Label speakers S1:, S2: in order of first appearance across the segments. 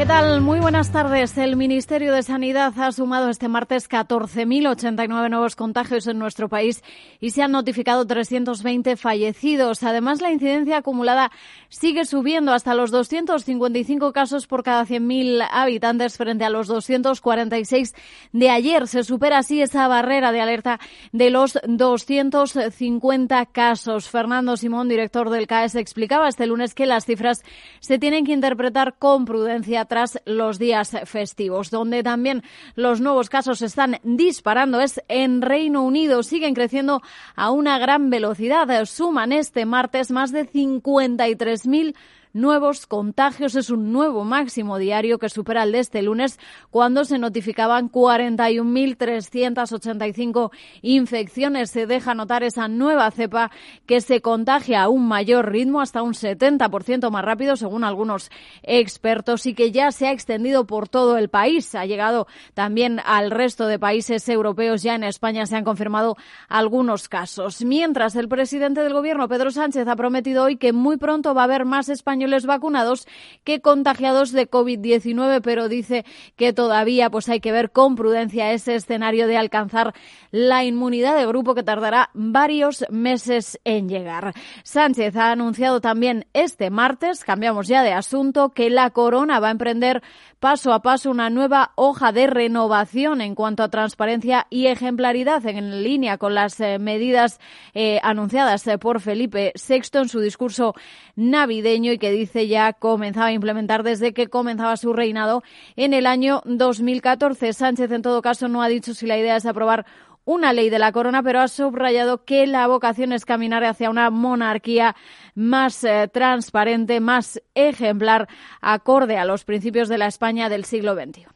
S1: ¿Qué tal? Muy buenas tardes. El Ministerio de Sanidad ha sumado este martes 14.089 nuevos contagios en nuestro país y se han notificado 320 fallecidos. Además, la incidencia acumulada sigue subiendo hasta los 255 casos por cada 100.000 habitantes frente a los 246 de ayer. Se supera así esa barrera de alerta de los 250 casos. Fernando Simón, director del CAES, explicaba este lunes que las cifras se tienen que interpretar con prudencia tras los días festivos. Donde también los nuevos casos están disparando es en Reino Unido. Siguen creciendo a una gran velocidad. Suman este martes más de 53.000 nuevos contagios. Es un nuevo máximo diario que supera el de este lunes cuando se notificaban 41.385 infecciones. Se deja notar esa nueva cepa que se contagia a un mayor ritmo, hasta un 70% más rápido, según algunos expertos, y que ya se ha extendido por todo el país. Ha llegado también al resto de países europeos. Ya en España se han confirmado algunos casos. Mientras el presidente del gobierno, Pedro Sánchez, ha prometido hoy que muy pronto va a haber más españoles españoles vacunados que contagiados de COVID-19, pero dice que todavía pues hay que ver con prudencia ese escenario de alcanzar la inmunidad de grupo que tardará varios meses en llegar. Sánchez ha anunciado también este martes, cambiamos ya de asunto, que la corona va a emprender paso a paso una nueva hoja de renovación en cuanto a transparencia y ejemplaridad en línea con las eh, medidas eh, anunciadas eh, por Felipe VI en su discurso navideño y que dice ya comenzaba a implementar desde que comenzaba su reinado en el año 2014. Sánchez, en todo caso, no ha dicho si la idea es aprobar una ley de la corona, pero ha subrayado que la vocación es caminar hacia una monarquía más eh, transparente, más ejemplar, acorde a los principios de la España del siglo XXI.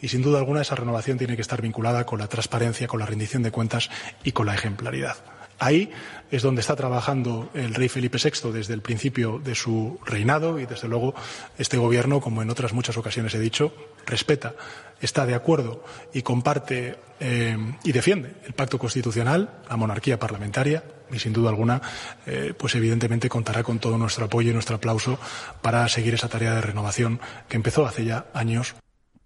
S2: Y sin duda alguna esa renovación tiene que estar vinculada con la transparencia, con la rendición de cuentas y con la ejemplaridad. Ahí es donde está trabajando el rey Felipe VI desde el principio de su reinado y, desde luego, este Gobierno, como en otras muchas ocasiones he dicho, respeta, está de acuerdo y comparte eh, y defiende el pacto constitucional, la monarquía parlamentaria y, sin duda alguna, eh, pues evidentemente contará con todo nuestro apoyo y nuestro aplauso para seguir esa tarea de renovación que empezó hace ya años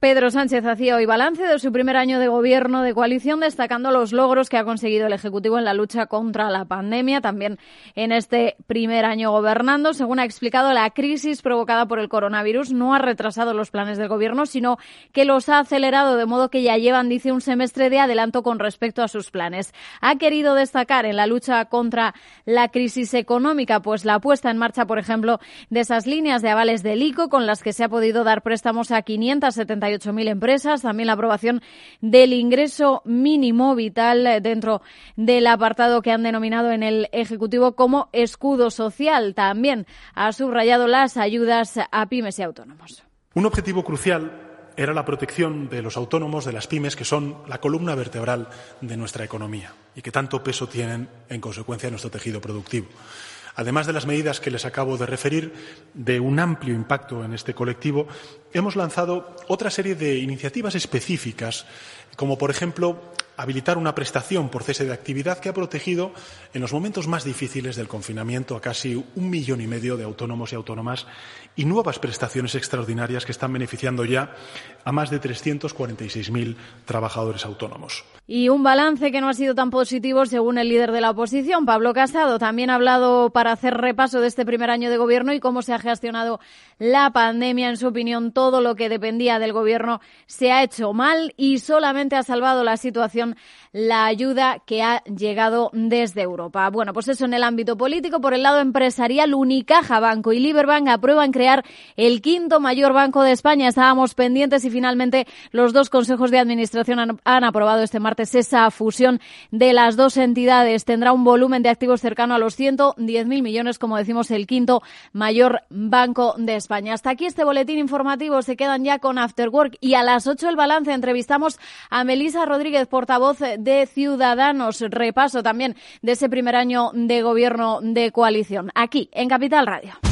S1: Pedro Sánchez hacía hoy balance de su primer año de gobierno de coalición, destacando los logros que ha conseguido el Ejecutivo en la lucha contra la pandemia, también en este primer año gobernando. Según ha explicado, la crisis provocada por el coronavirus no ha retrasado los planes del Gobierno, sino que los ha acelerado, de modo que ya llevan, dice, un semestre de adelanto con respecto a sus planes. Ha querido destacar en la lucha contra la crisis económica, pues la puesta en marcha, por ejemplo, de esas líneas de avales del ICO con las que se ha podido dar préstamos a 570 mil empresas, también la aprobación del ingreso mínimo vital dentro del apartado que han denominado en el Ejecutivo como escudo social. También ha subrayado las ayudas a pymes y autónomos.
S2: Un objetivo crucial era la protección de los autónomos, de las pymes, que son la columna vertebral de nuestra economía y que tanto peso tienen, en consecuencia, en nuestro tejido productivo. Además de las medidas que les acabo de referir, de un amplio impacto en este colectivo, hemos lanzado otra serie de iniciativas específicas, como por ejemplo habilitar una prestación por cese de actividad que ha protegido en los momentos más difíciles del confinamiento a casi un millón y medio de autónomos y autónomas y nuevas prestaciones extraordinarias que están beneficiando ya a más de 346.000 trabajadores autónomos.
S1: Y un balance que no ha sido tan positivo según el líder de la oposición, Pablo Casado. También ha hablado para hacer repaso de este primer año de gobierno y cómo se ha gestionado la pandemia. En su opinión, todo lo que dependía del gobierno se ha hecho mal y solamente ha salvado la situación la ayuda que ha llegado desde Europa. Bueno, pues eso en el ámbito político. Por el lado empresarial, Unicaja Banco y Liberbank aprueban crear el quinto mayor banco de España. Estábamos pendientes y finalmente los dos consejos de administración han, aprobado este martes esa fusión de las dos entidades. Tendrá un volumen de activos cercano a los 110.000 millones, como decimos, el quinto mayor banco de España. Hasta aquí este boletín informativo. Se quedan ya con After Work y a las 8 el balance. Entrevistamos a Melisa Rodríguez, portavoz de Ciudadanos. Repaso también de ese primer año de gobierno de coalición. Aquí, en Capital Radio.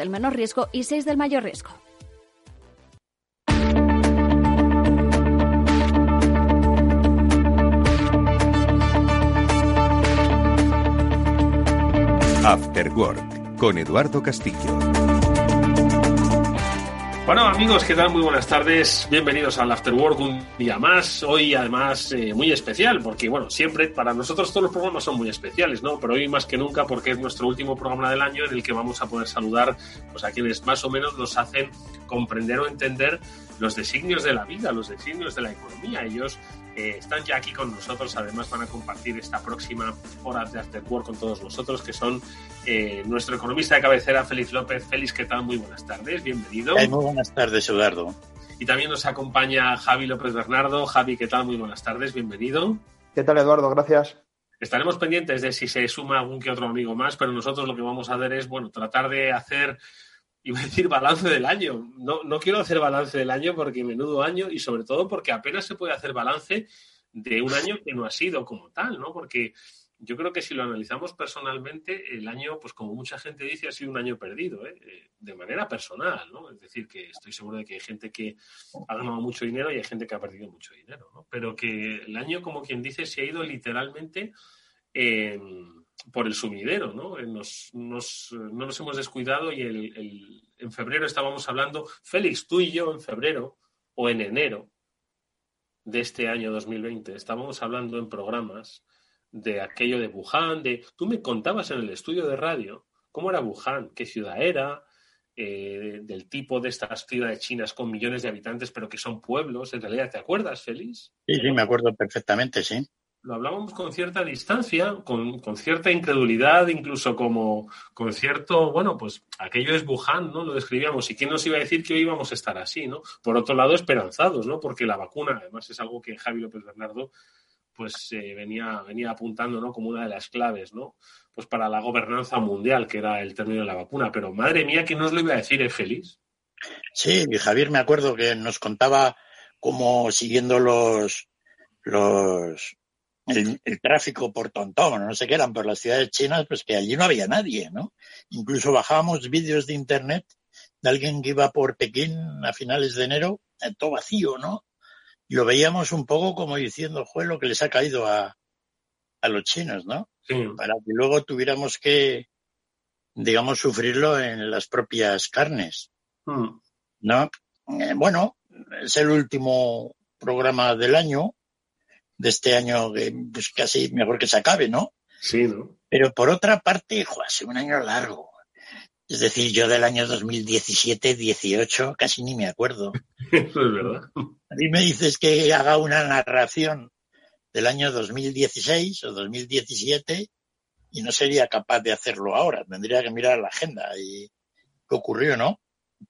S1: del menor riesgo y 6 del mayor riesgo.
S3: After Work con Eduardo Castillo.
S4: Bueno amigos, ¿qué tal? Muy buenas tardes. Bienvenidos al After Work un día más. Hoy además eh, muy especial, porque bueno, siempre para nosotros todos los programas son muy especiales, ¿no? Pero hoy más que nunca porque es nuestro último programa del año en el que vamos a poder saludar pues, a quienes más o menos nos hacen comprender o entender los designios de la vida, los designios de la economía. Ellos eh, están ya aquí con nosotros, además van a compartir esta próxima hora de After Work con todos nosotros, que son eh, nuestro economista de cabecera, Félix López. Félix, ¿qué tal? Muy buenas tardes, bienvenido.
S5: muy buenas tardes, Eduardo.
S4: Y también nos acompaña Javi López Bernardo. Javi, ¿qué tal? Muy buenas tardes, bienvenido.
S6: ¿Qué tal, Eduardo? Gracias.
S4: Estaremos pendientes de si se suma algún que otro amigo más, pero nosotros lo que vamos a hacer es, bueno, tratar de hacer iba a decir balance del año. No, no quiero hacer balance del año porque menudo año y sobre todo porque apenas se puede hacer balance de un año que no ha sido como tal, ¿no? Porque yo creo que si lo analizamos personalmente, el año, pues como mucha gente dice, ha sido un año perdido, ¿eh? eh de manera personal, ¿no? Es decir, que estoy seguro de que hay gente que ha ganado mucho dinero y hay gente que ha perdido mucho dinero, ¿no? Pero que el año, como quien dice, se ha ido literalmente por el sumidero, ¿no? Eh, nos, nos, no nos hemos descuidado y el, en febrero estábamos hablando, Félix, tú y yo en febrero o en enero de este año 2020, estábamos hablando en programas de aquello de Wuhan, de tú me contabas en el estudio de radio cómo era Wuhan, qué ciudad era, eh, del tipo de estas ciudades chinas con millones de habitantes, pero que son pueblos. En realidad, ¿te acuerdas, Félix?
S5: Sí, sí, me acuerdo perfectamente, sí
S4: lo hablábamos con cierta distancia, con, cierta incredulidad, incluso como con cierto, bueno, pues aquello es Wuhan, ¿no? Lo describíamos. ¿Y quién nos iba a decir que hoy íbamos a estar así, ¿no? Por otro lado, esperanzados, ¿no? Porque la vacuna, además, es algo que Javi López Bernardo, pues eh, venía, venía apuntando, ¿no? Como una de las claves, ¿no? Pues para la gobernanza mundial, que era el término de la vacuna. Pero madre mía, ¿quién nos lo iba a decir, ¿eh, feliz?
S5: Sí, Javier me acuerdo que nos contaba cómo siguiendo los, los el, tráfico por Tontón, no sé qué eran, por las ciudades chinas, pues que allí no había nadie, ¿no? Incluso bajábamos vídeos de internet de alguien que iba por Pekín a finales de enero, eh, todo vacío, ¿no? Y lo veíamos un poco como diciendo, fue lo que les ha caído a, a los chinos, ¿no? Para que luego tuviéramos que, digamos, sufrirlo en las propias carnes, hmm. ¿no? Eh, bueno, es el último programa del año de este año, que pues casi mejor que se acabe, ¿no?
S4: Sí, ¿no?
S5: Pero por otra parte, jo, ha sido un año largo. Es decir, yo del año 2017, 18, casi ni me acuerdo.
S4: Eso es verdad.
S5: A mí me dices que haga una narración del año 2016 o 2017 y no sería capaz de hacerlo ahora. Tendría que mirar la agenda y qué ocurrió, ¿no?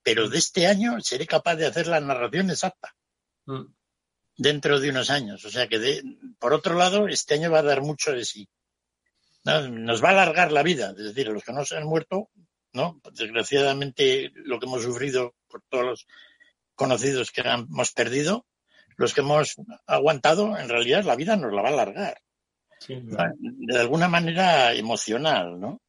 S5: Pero de este año seré capaz de hacer la narración exacta. Mm dentro de unos años. O sea que, por otro lado, este año va a dar mucho de sí. Nos va a alargar la vida, es decir, los que no se han muerto, ¿no? Desgraciadamente, lo que hemos sufrido por todos los conocidos que hemos perdido, los que hemos aguantado, en realidad la vida nos la va a alargar. de alguna manera emocional, ¿no?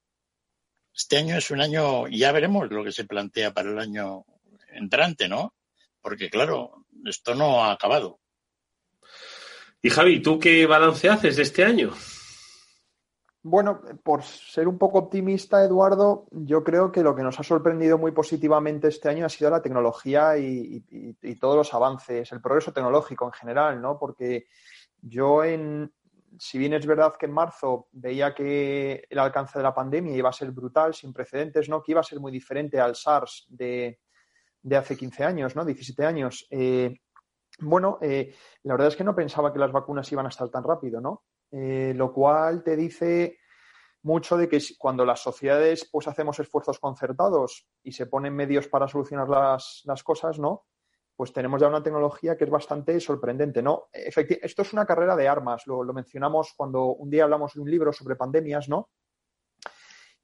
S5: Este año es un año, ya veremos lo que se plantea para el año entrante, ¿no? Porque claro, esto no ha acabado.
S4: Y Javi, ¿tú qué balance haces de este año?
S6: Bueno, por ser un poco optimista, Eduardo, yo creo que lo que nos ha sorprendido muy positivamente este año ha sido la tecnología y, todos los avances, el progreso tecnológico en general, ¿no? Porque yo en, si bien es verdad que en marzo veía que el alcance de la pandemia iba a ser brutal, sin precedentes, ¿no? Que iba a ser muy diferente al SARS de, hace 15 años, ¿no? 17 años. Eh, bueno, eh, la verdad es que no pensaba que las vacunas iban a estar tan rápido, ¿no? Eh, lo cual te dice mucho de que cuando las sociedades pues hacemos esfuerzos concertados y se ponen medios para solucionar las, cosas, ¿no? Pues tenemos ya una tecnología que es bastante sorprendente, ¿no? esto es una carrera de armas, lo, lo, mencionamos cuando un día hablamos de un libro sobre pandemias, ¿no?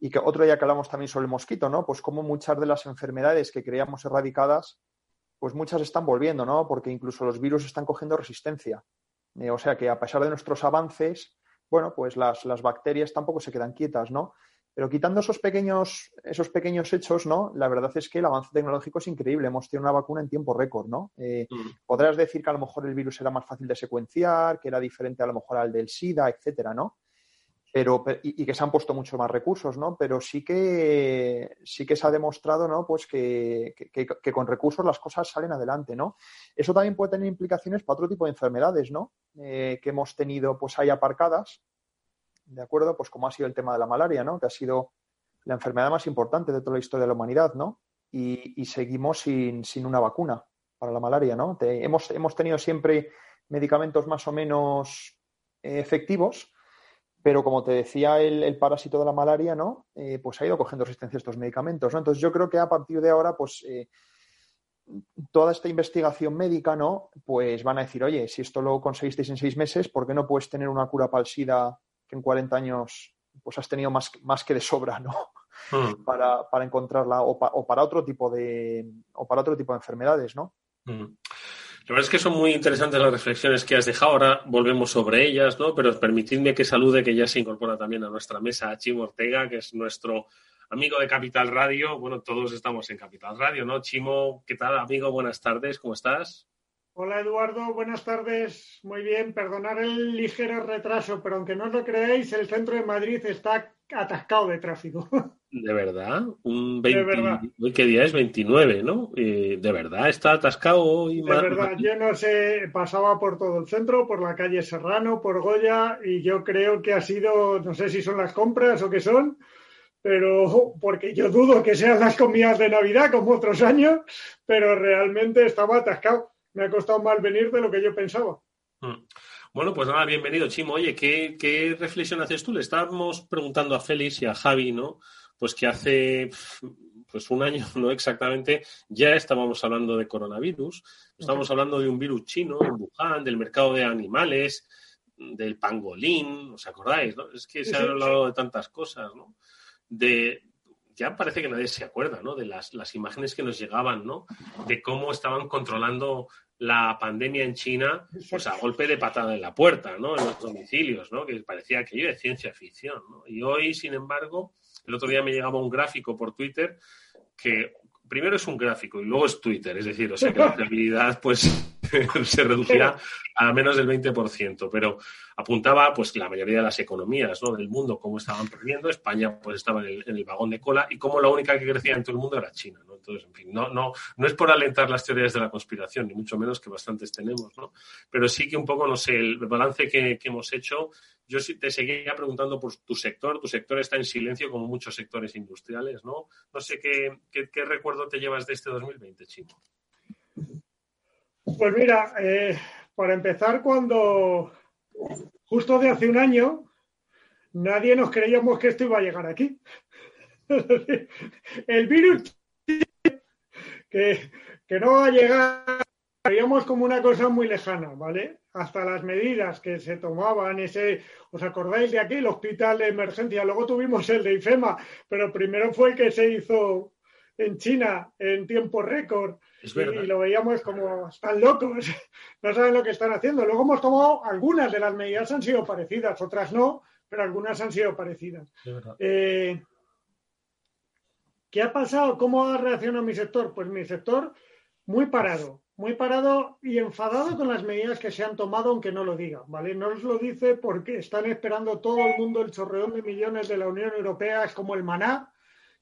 S6: Y que otro día que hablamos también sobre el mosquito, ¿no? Pues como muchas de las enfermedades que creíamos erradicadas, pues muchas están volviendo, ¿no? Porque incluso los virus están cogiendo resistencia. Eh, o sea que a pesar de nuestros avances, bueno, pues las, bacterias tampoco se quedan quietas, ¿no? Pero quitando esos pequeños, esos pequeños hechos, ¿no? La verdad es que el avance tecnológico es increíble. Hemos tenido una vacuna en tiempo récord, ¿no? Eh, mm. Podrás decir que a lo mejor el virus era más fácil de secuenciar, que era diferente a lo mejor al del SIDA, etcétera, ¿no? Pero, y, que se han puesto mucho más recursos, ¿no? Pero sí que sí que se ha demostrado, ¿no? Pues que, con recursos las cosas salen adelante, ¿no? Eso también puede tener implicaciones para otro tipo de enfermedades, ¿no? Eh, que hemos tenido, pues ahí aparcadas, ¿de acuerdo? Pues como ha sido el tema de la malaria, ¿no? Que ha sido la enfermedad más importante de toda la historia de la humanidad, ¿no? Y, seguimos sin, una vacuna para la malaria, ¿no? hemos, hemos tenido siempre medicamentos más o menos eh, efectivos, pero como te decía el, parásito de la malaria, ¿no? Eh, pues ha ido cogiendo resistencia a estos medicamentos, ¿no? Entonces yo creo que a partir de ahora, pues eh, toda esta investigación médica, ¿no? Pues van a decir, oye, si esto lo conseguisteis en seis meses, ¿por qué no puedes tener una cura para el SIDA que en 40 años pues has tenido más, más que de sobra, ¿no? Hmm. Para, para, encontrarla o, o, para otro tipo de o para otro tipo de enfermedades, ¿no?
S4: Hmm. La verdad es que son muy interesantes las reflexiones que has dejado. Ahora volvemos sobre ellas, ¿no? Pero permitidme que salude, que ya se incorpora también a nuestra mesa, a Chimo Ortega, que es nuestro amigo de Capital Radio. Bueno, todos estamos en Capital Radio, ¿no? Chimo, ¿qué tal, amigo? Buenas tardes, ¿cómo estás?
S7: Hola Eduardo, buenas tardes. Muy bien, perdonar el ligero retraso, pero aunque no os lo creáis, el centro de Madrid está atascado de tráfico.
S4: ¿De verdad? Un Hoy qué día es 29, ¿no? ¿De verdad está atascado hoy?
S7: De verdad, yo no sé, pasaba por todo el centro, por la calle Serrano, por Goya, y yo creo que ha sido, no sé si son las compras o qué son, pero porque yo dudo que sean las comidas de Navidad como otros años, pero realmente estaba atascado me ha costado más venir de lo que yo pensaba.
S4: Mm. Bueno, pues nada, bienvenido, Chimo. Oye, ¿qué, reflexión haces tú? Le estábamos preguntando a Félix y a Javi, ¿no? Pues que hace pues un año, no exactamente, ya estábamos hablando de coronavirus, estábamos hablando de un virus chino en Wuhan, del mercado de animales, del pangolín, ¿os acordáis? No? Es que se ha hablado de tantas cosas, ¿no? De, ya parece que nadie se acuerda, ¿no? De las, las imágenes que nos llegaban, ¿no? De cómo estaban controlando la pandemia en China, pues a golpe de patada en la puerta, ¿no? En los domicilios, ¿no? Que parecía aquello de ciencia ficción, ¿no? Y hoy, sin embargo, el otro día me llegaba un gráfico por Twitter que primero es un gráfico y luego es Twitter, es decir, o sea que la fiabilidad pues se reducía a menos del 20%, pero apuntaba pues la mayoría de las economías ¿no? del mundo cómo estaban perdiendo, España pues estaba en el, vagón de cola y cómo la única que crecía en todo el mundo era China, ¿no? Entonces, en fin, no, no, no es por alentar las teorías de la conspiración, ni mucho menos que bastantes tenemos, ¿no? Pero sí que un poco, no sé, el balance que hemos hecho yo te seguía preguntando por tu sector. Tu sector está en silencio como muchos sectores industriales, ¿no? No sé qué, qué, recuerdo te llevas de este 2020, Chimo.
S7: Pues mira, eh, para empezar, cuando justo de hace un año nadie nos creíamos que esto iba a llegar aquí. El virus que, que no va a llegar, veíamos como una cosa muy lejana, ¿vale? Hasta las medidas que se tomaban, ese, ¿os acordáis de aquí? El hospital de emergencia, luego tuvimos el de IFEMA, pero primero fue el que se hizo en China en tiempo récord y, lo veíamos como están locos, no saben lo que están haciendo. Luego hemos tomado algunas de las medidas han sido parecidas, otras no, pero algunas han sido parecidas. Eh, ¿Qué ha pasado? ¿Cómo ha reaccionado mi sector? Pues mi sector muy parado, muy parado y enfadado con las medidas que se han tomado, aunque no lo diga, ¿vale? No os lo dice porque están esperando todo el mundo el chorreón de millones de la Unión Europea, es como el maná,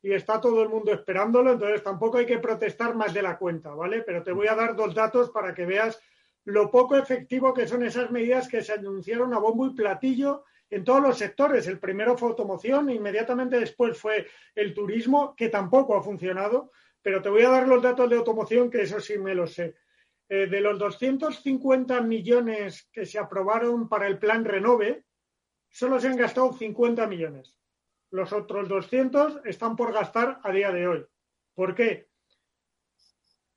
S7: y está todo el mundo esperándolo, entonces tampoco hay que protestar más de la cuenta, ¿vale? Pero te voy a dar dos datos para que veas lo poco efectivo que son esas medidas que se anunciaron a bombo y platillo en todos los sectores. El primero fue automoción, inmediatamente después fue el turismo, que tampoco ha funcionado, pero te voy a dar los datos de automoción, que eso sí me lo sé. Eh, de los 250 millones que se aprobaron para el plan Renove, solo se han gastado 50 millones. Los otros 200 están por gastar a día de hoy. ¿Por qué?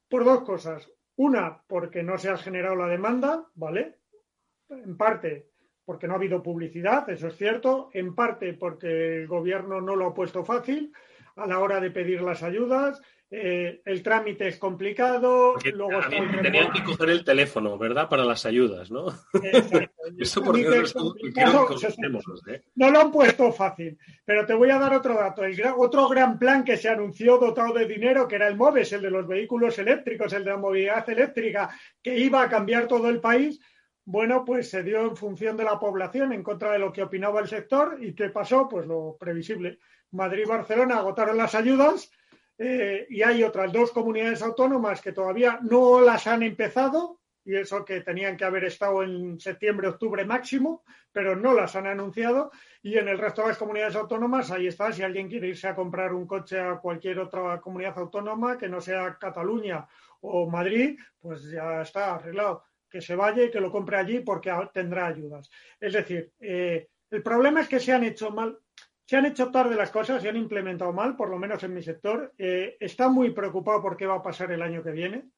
S7: Por dos cosas. Una, porque no se ha generado la demanda, ¿vale? En parte porque no ha habido publicidad, eso es cierto. En parte porque el gobierno no lo ha puesto fácil a la hora de pedir las ayudas eh, el trámite es complicado.
S4: luego tenían que coger el teléfono, ¿verdad? Para las ayudas, ¿no? Eso por Dios
S7: ¿eh? No lo han puesto fácil, pero te voy a dar otro dato. El otro gran plan que se anunció dotado de dinero, que era el MOVES, el de los vehículos eléctricos, el de la movilidad eléctrica, que iba a cambiar todo el país, bueno, pues se dio en función de la población, en contra de lo que opinaba el sector. ¿Y qué pasó? Pues lo previsible. Madrid y Barcelona agotaron las ayudas eh, y hay otras dos comunidades autónomas que todavía no las han empezado, y eso que tenían que haber estado en septiembre, octubre máximo, pero no las han anunciado. Y en el resto de las comunidades autónomas, ahí está, si alguien quiere irse a comprar un coche a cualquier otra comunidad autónoma que no sea Cataluña o Madrid, pues ya está arreglado. Que se vaya y que lo compre allí porque tendrá ayudas. Es decir, eh, el problema es que se han hecho mal se han hecho tarde las cosas, se han implementado mal, por lo menos en mi sector. Eh, está muy preocupado por qué va a pasar el año que viene,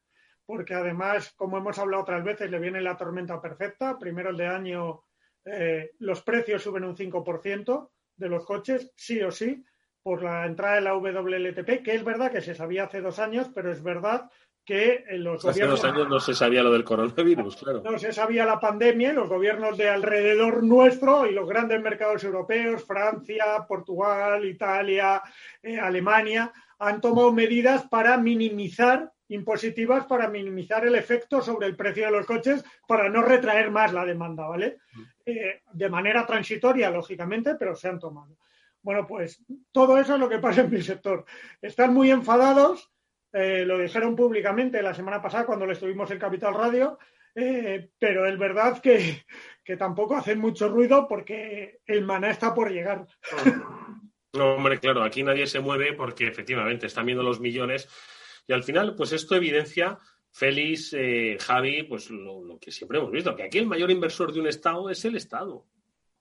S7: porque además, como hemos hablado otras veces, le viene la tormenta perfecta. Primero el de año, eh, los precios suben un 5% de los coches, sí o sí, por la entrada de la WLTP, que es verdad que se sabía hace dos años, pero es verdad que los
S4: Hace dos años no se sabía lo del coronavirus, claro.
S7: No se sabía la pandemia los gobiernos de alrededor nuestro y los grandes mercados europeos, Francia, Portugal, Italia, eh, Alemania, han tomado medidas para minimizar impositivas para minimizar el efecto sobre el precio de los coches para no retraer más la demanda, ¿vale? Mm. Eh, de manera transitoria, lógicamente, pero se han tomado. Bueno, pues todo eso es lo que pasa en mi sector. Están muy enfadados eh, lo dijeron públicamente la semana pasada cuando le estuvimos en Capital Radio, eh, pero es verdad que, tampoco hacen mucho ruido porque el maná está por llegar.
S4: No, hombre, claro, aquí nadie se mueve porque efectivamente están viendo los millones y al final, pues esto evidencia, Félix, eh, Javi, pues lo, que siempre hemos visto, que aquí el mayor inversor de un Estado es el Estado. O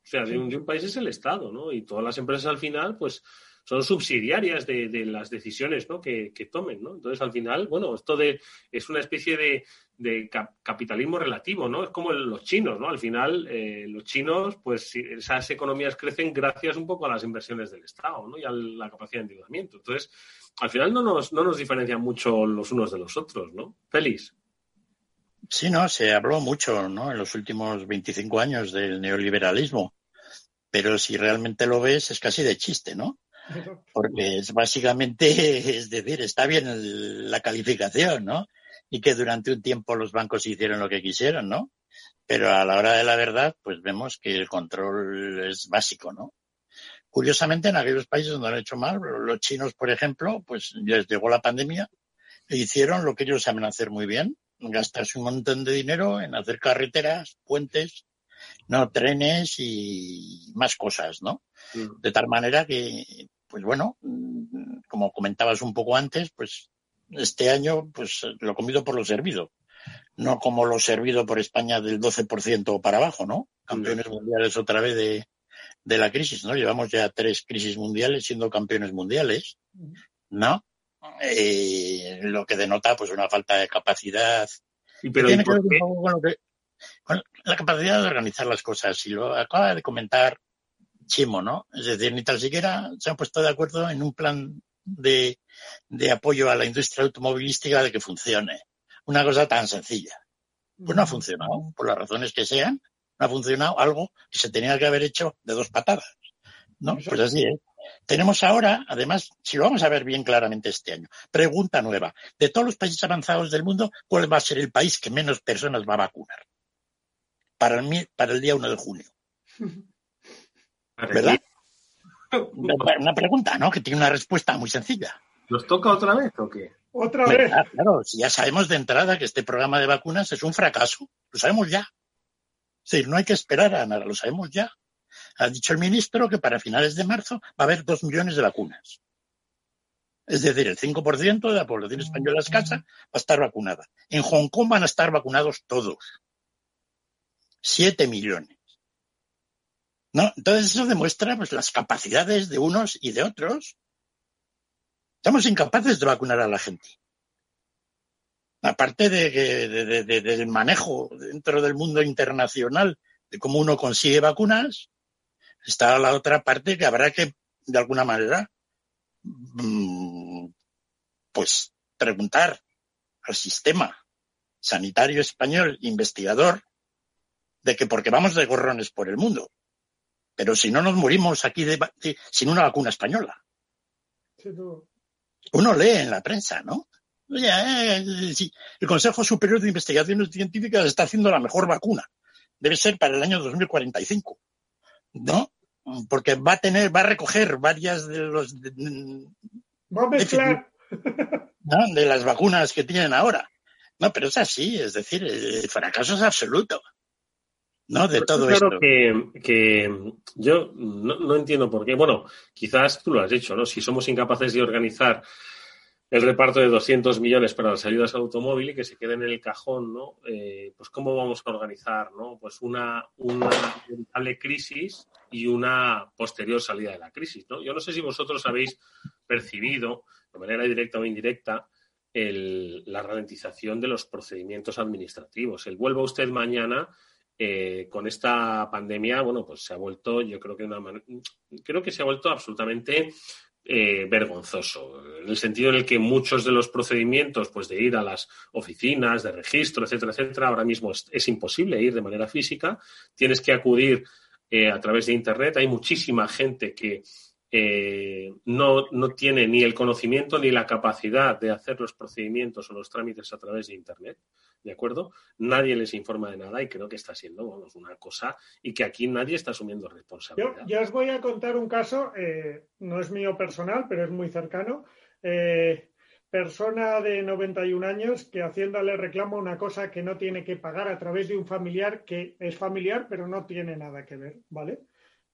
S4: sea, de un, de un país es el Estado, ¿no? Y todas las empresas al final, pues son subsidiarias de, las decisiones que, tomen, ¿no? Entonces, al final, bueno, esto de, es una especie de, capitalismo relativo, ¿no? Es como los chinos, ¿no? Al final, eh, los chinos, pues esas economías crecen gracias un poco a las inversiones del Estado, ¿no? Y a la capacidad de endeudamiento. Entonces, al final no nos, no nos diferencian mucho los unos de los otros, ¿no? Félix.
S5: Sí, no, se habló mucho, ¿no? En los últimos 25 años del neoliberalismo. Pero si realmente lo ves, es casi de chiste, ¿no? Porque es básicamente, es decir, está bien la calificación, ¿no? Y que durante un tiempo los bancos hicieron lo que quisieron, ¿no? Pero a la hora de la verdad, pues vemos que el control es básico, ¿no? Curiosamente, en aquellos países donde lo han hecho mal, los chinos, por ejemplo, pues les llegó la pandemia e hicieron lo que ellos saben hacer muy bien, gastarse un montón de dinero en hacer carreteras, puentes, no trenes y más cosas, ¿no? Mm. De tal manera que pues bueno, mm, como comentabas un poco antes, pues este año pues lo comido por lo servido. No como lo servido por España del 12% para abajo, ¿no? Campeones mundiales otra vez de, de la crisis, ¿no? Llevamos ya tres crisis mundiales siendo campeones mundiales, ¿no? Eh, lo que denota pues una falta de capacidad.
S4: ¿Y pero, tiene que ver
S5: con la capacidad de organizar las cosas. Y lo acaba de comentar chimo, ¿no? Es decir, ni tan siquiera se han puesto de acuerdo en un plan de, de apoyo a la industria automovilística de que funcione. Una cosa tan sencilla. Pues no ha funcionado, por las razones que sean, no ha funcionado algo que se tenía que haber hecho de dos patadas. ¿No? Pues así es. Tenemos ahora, además, si lo vamos a ver bien claramente este año, pregunta nueva. De todos los países avanzados del mundo, ¿cuál va a ser el país que menos personas va a vacunar? Para el, para el día 1 de junio. ¿Verdad? Una pregunta, ¿no? Que tiene una respuesta muy sencilla.
S4: ¿Nos toca otra vez o qué?
S7: Otra vez.
S5: Claro, si ya sabemos de entrada que este programa de vacunas es un fracaso, lo sabemos ya. Es decir, no hay que esperar a nada, lo sabemos ya. Ha dicho el ministro que para finales de marzo va a haber dos millones de vacunas. Es decir, el 5% de la población española escasa va a estar vacunada. En Hong Kong van a estar vacunados todos. Siete millones. ¿No? Entonces eso demuestra pues, las capacidades de unos y de otros. Estamos incapaces de vacunar a la gente. Aparte de, del manejo dentro del mundo internacional de cómo uno consigue vacunas, está la otra parte que habrá que, de alguna manera, mm, pues preguntar al sistema sanitario español investigador de que porque vamos de gorrones por el mundo, pero si no nos morimos aquí de, sin una vacuna española. Uno lee en la prensa, ¿no? Eh, el Consejo Superior de Investigaciones Científicas está haciendo la mejor vacuna. Debe ser para el año 2045. ¿no? Porque va a tener, va a recoger varias de los
S7: de, de
S5: las vacunas que tienen ahora. No, pero es así, es decir, el fracaso es absoluto. ¿No? De todo
S4: claro Que, que yo no, no, entiendo por qué. Bueno, quizás tú lo has dicho, ¿no? Si somos incapaces de organizar el reparto de 200 millones para las ayudas al automóvil y que se queden en el cajón, ¿no? Eh, pues cómo vamos a organizar, ¿no? Pues una, una crisis y una posterior salida de la crisis, ¿no? Yo no sé si vosotros habéis percibido, de manera directa o indirecta, el, la ralentización de los procedimientos administrativos. El vuelva usted mañana eh, con esta pandemia, bueno, pues se ha vuelto, yo creo que una creo que se ha vuelto absolutamente eh, vergonzoso, en el sentido en el que muchos de los procedimientos, pues de ir a las oficinas de registro, etcétera, etcétera, ahora mismo es, imposible ir de manera física, tienes que acudir eh, a través de Internet, hay muchísima gente que eh, no, no tiene ni el conocimiento ni la capacidad de hacer los procedimientos o los trámites a través de Internet. ¿de acuerdo? Nadie les informa de nada y creo que está siendo una cosa y que aquí nadie está asumiendo responsabilidad.
S7: Yo, os voy a contar un caso, eh, no es mío personal, pero es muy cercano. Eh, persona de 91 años que Hacienda le reclama una cosa que no tiene que pagar a través de un familiar que es familiar, pero no tiene nada que ver, ¿vale?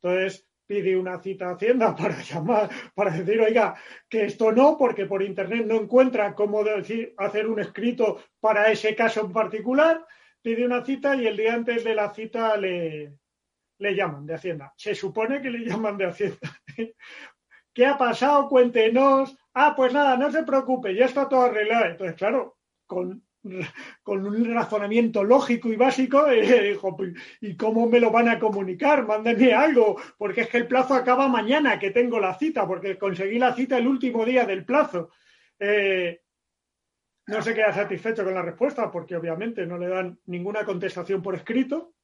S7: Entonces, pide una cita a Hacienda para llamar, para decir, oiga, que esto no, porque por Internet no encuentra cómo decir, hacer un escrito para ese caso en particular, pide una cita y el día antes de la cita le, le llaman de Hacienda. Se supone que le llaman de Hacienda. ¿Qué ha pasado? Cuéntenos. Ah, pues nada, no se preocupe, ya está todo arreglado. Entonces, claro, con con un razonamiento lógico y básico, dijo, pues, ¿y cómo me lo van a comunicar? Mándenme algo, porque es que el plazo acaba mañana, que tengo la cita, porque conseguí la cita el último día del plazo. Eh, no se queda satisfecho con la respuesta, porque obviamente no le dan ninguna contestación por escrito.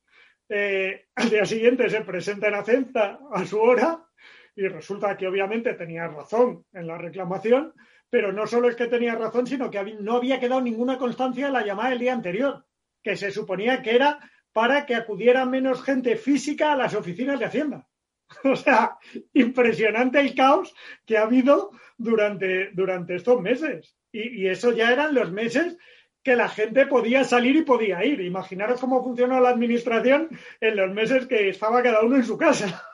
S7: Eh, al día siguiente se presenta en Hacienda a su hora y resulta que obviamente tenía razón en la reclamación, pero no solo es que tenía razón, sino que no había quedado ninguna constancia de la llamada del día anterior, que se suponía que era para que acudiera menos gente física a las oficinas de Hacienda. O sea, impresionante el caos que ha habido durante, durante estos meses. Y, y, eso ya eran los meses que la gente podía salir y podía ir. Imaginaros cómo funcionó la administración en los meses que estaba cada uno en su casa.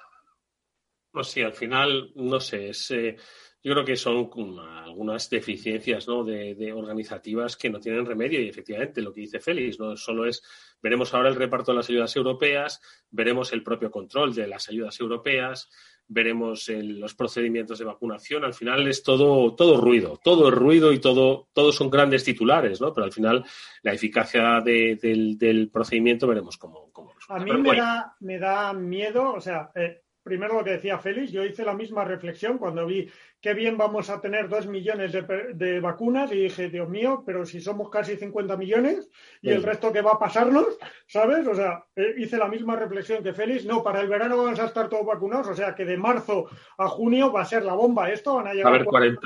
S4: Pues sí, al final, no sé, es, eh, yo creo que son algunas deficiencias ¿no? de, organizativas que no tienen remedio. Y efectivamente lo que dice Félix no solo es veremos ahora el reparto de las ayudas europeas veremos el propio control de las ayudas europeas veremos los procedimientos de vacunación. Al final es todo todo ruido todo es ruido y todo todos son grandes titulares no pero al final la eficacia del, procedimiento veremos cómo, cómo
S7: a mí me da, me da miedo o sea eh, primero lo que decía Félix, yo hice la misma reflexión cuando vi qué bien vamos a tener dos millones de, vacunas y dije, Dios mío, pero si somos casi 50 millones y el resto que va a pasarnos, ¿sabes? O sea, eh, hice la misma reflexión que Félix, no, para el verano vamos a estar todos vacunados, o sea que de marzo a junio va a ser la bomba. Esto, van a llegar,
S4: 40,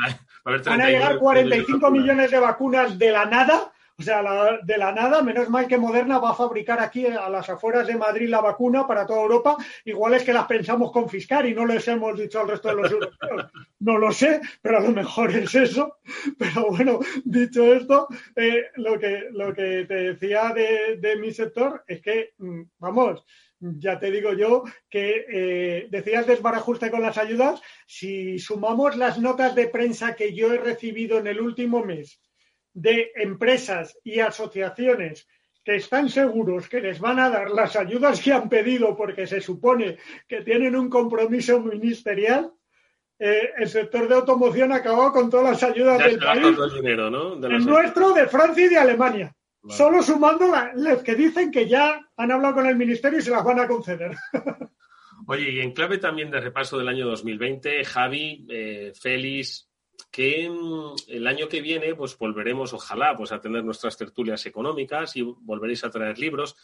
S7: van a llegar 45 millones de vacunas de la nada o sea, de la nada, menos mal que Moderna va a fabricar aquí a las afueras de Madrid la vacuna para toda Europa. Igual es que las pensamos confiscar y no les hemos dicho al resto de los europeos. No lo sé, pero a lo mejor es eso. Pero bueno, dicho esto, eh, lo, que, lo que te decía de, mi sector es que, mm, vamos, ya te digo yo que eh, decías desbarajuste con las ayudas. Si sumamos las notas de prensa que yo he recibido en el último mes de empresas y asociaciones que están seguros que les van a dar las ayudas que han pedido porque se supone que tienen un compromiso ministerial, eh, el sector de automoción acabó con todas las ayudas del país. el, nuestro, de Francia y de Alemania. Solo sumando las que dicen que ya han hablado con el ministerio y se las van a conceder.
S4: Oye, y en clave también de repaso del año 2020, Javi, eh, Félix, que mm, el año que viene pues volveremos, ojalá, pues a tener nuestras tertulias económicas y volveréis a traer libros.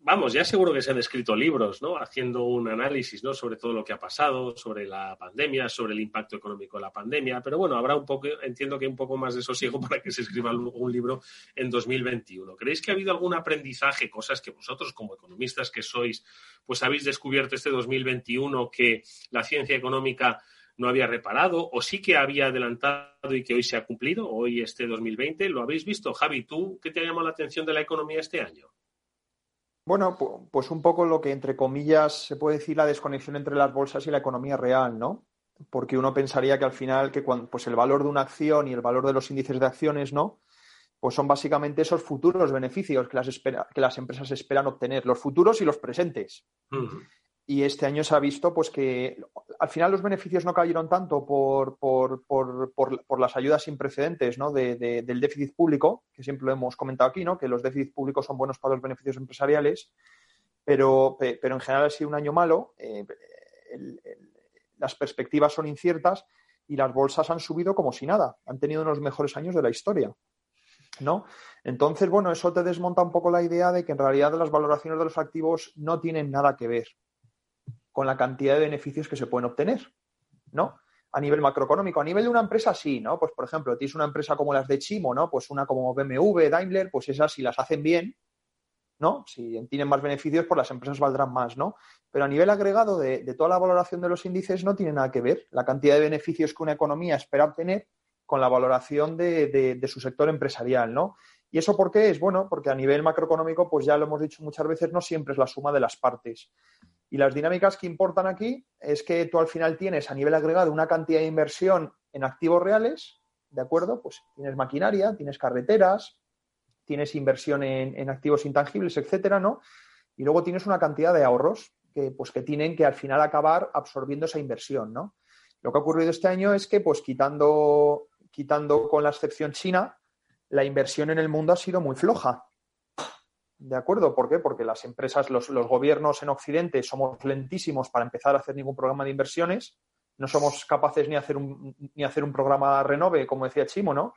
S4: Vamos, ya seguro que se han escrito libros, ¿no? Haciendo un análisis, ¿no? Sobre todo lo que ha pasado, sobre la pandemia, sobre el impacto económico de la pandemia. Pero bueno, habrá un poco, entiendo que un poco más de sosiego para que se escriba un libro en 2021. ¿Creéis que ha habido algún aprendizaje, cosas que vosotros como economistas que sois, pues habéis descubierto este 2021 que la ciencia económica no había reparado o sí que había adelantado y que hoy se ha cumplido, hoy este 2020. ¿Lo habéis visto? Javi, ¿tú qué te ha llamado la atención de la economía este año?
S6: Bueno, pues un poco lo que entre comillas se puede decir la desconexión entre las bolsas y la economía real, ¿no? Porque uno pensaría que al final que cuando, pues el valor de una acción y el valor de los índices de acciones, ¿no? Pues son básicamente esos futuros beneficios que las, que las empresas esperan obtener, los futuros y los presentes y este año se ha visto pues que al final los beneficios no cayeron tanto por, por, por, por las ayudas sin precedentes ¿no? de, del déficit público, que siempre lo hemos comentado aquí, ¿no? que los déficits públicos son buenos para los beneficios empresariales, pero, pero en general ha sido un año malo, eh, las perspectivas son inciertas y las bolsas han subido como si nada, han tenido unos mejores años de la historia. ¿no? Entonces, bueno, eso te desmonta un poco la idea de que en realidad las valoraciones de los activos no tienen nada que ver con la cantidad de beneficios que se pueden obtener, ¿no? A nivel macroeconómico, a nivel de una empresa sí, ¿no? Pues por ejemplo, tienes una empresa como las de Chimo, ¿no? Pues una como BMW, Daimler, pues esas si las hacen bien, ¿no? Si tienen más beneficios, pues las empresas valdrán más, ¿no? Pero a nivel agregado de, toda la valoración de los índices no tiene nada que ver la cantidad de beneficios que una economía espera obtener con la valoración de, de, su sector empresarial, ¿no? ¿Y eso por qué es? Bueno, porque a nivel macroeconómico, pues ya lo hemos dicho muchas veces, no siempre es la suma de las partes. Y las dinámicas que importan aquí es que tú al final tienes a nivel agregado una cantidad de inversión en activos reales, ¿de acuerdo? Pues tienes maquinaria, tienes carreteras, tienes inversión en, activos intangibles, etcétera, ¿no? Y luego tienes una cantidad de ahorros que, pues, que tienen que al final acabar absorbiendo esa inversión, ¿no? Lo que ha ocurrido este año es que, pues quitando, quitando con la excepción China, la inversión en el mundo ha sido muy floja. ¿De acuerdo? ¿Por qué? Porque las empresas, los, gobiernos en Occidente somos lentísimos para empezar a hacer ningún programa de inversiones. No somos capaces ni hacer un, ni hacer un programa renove, como decía Chimo, ¿no?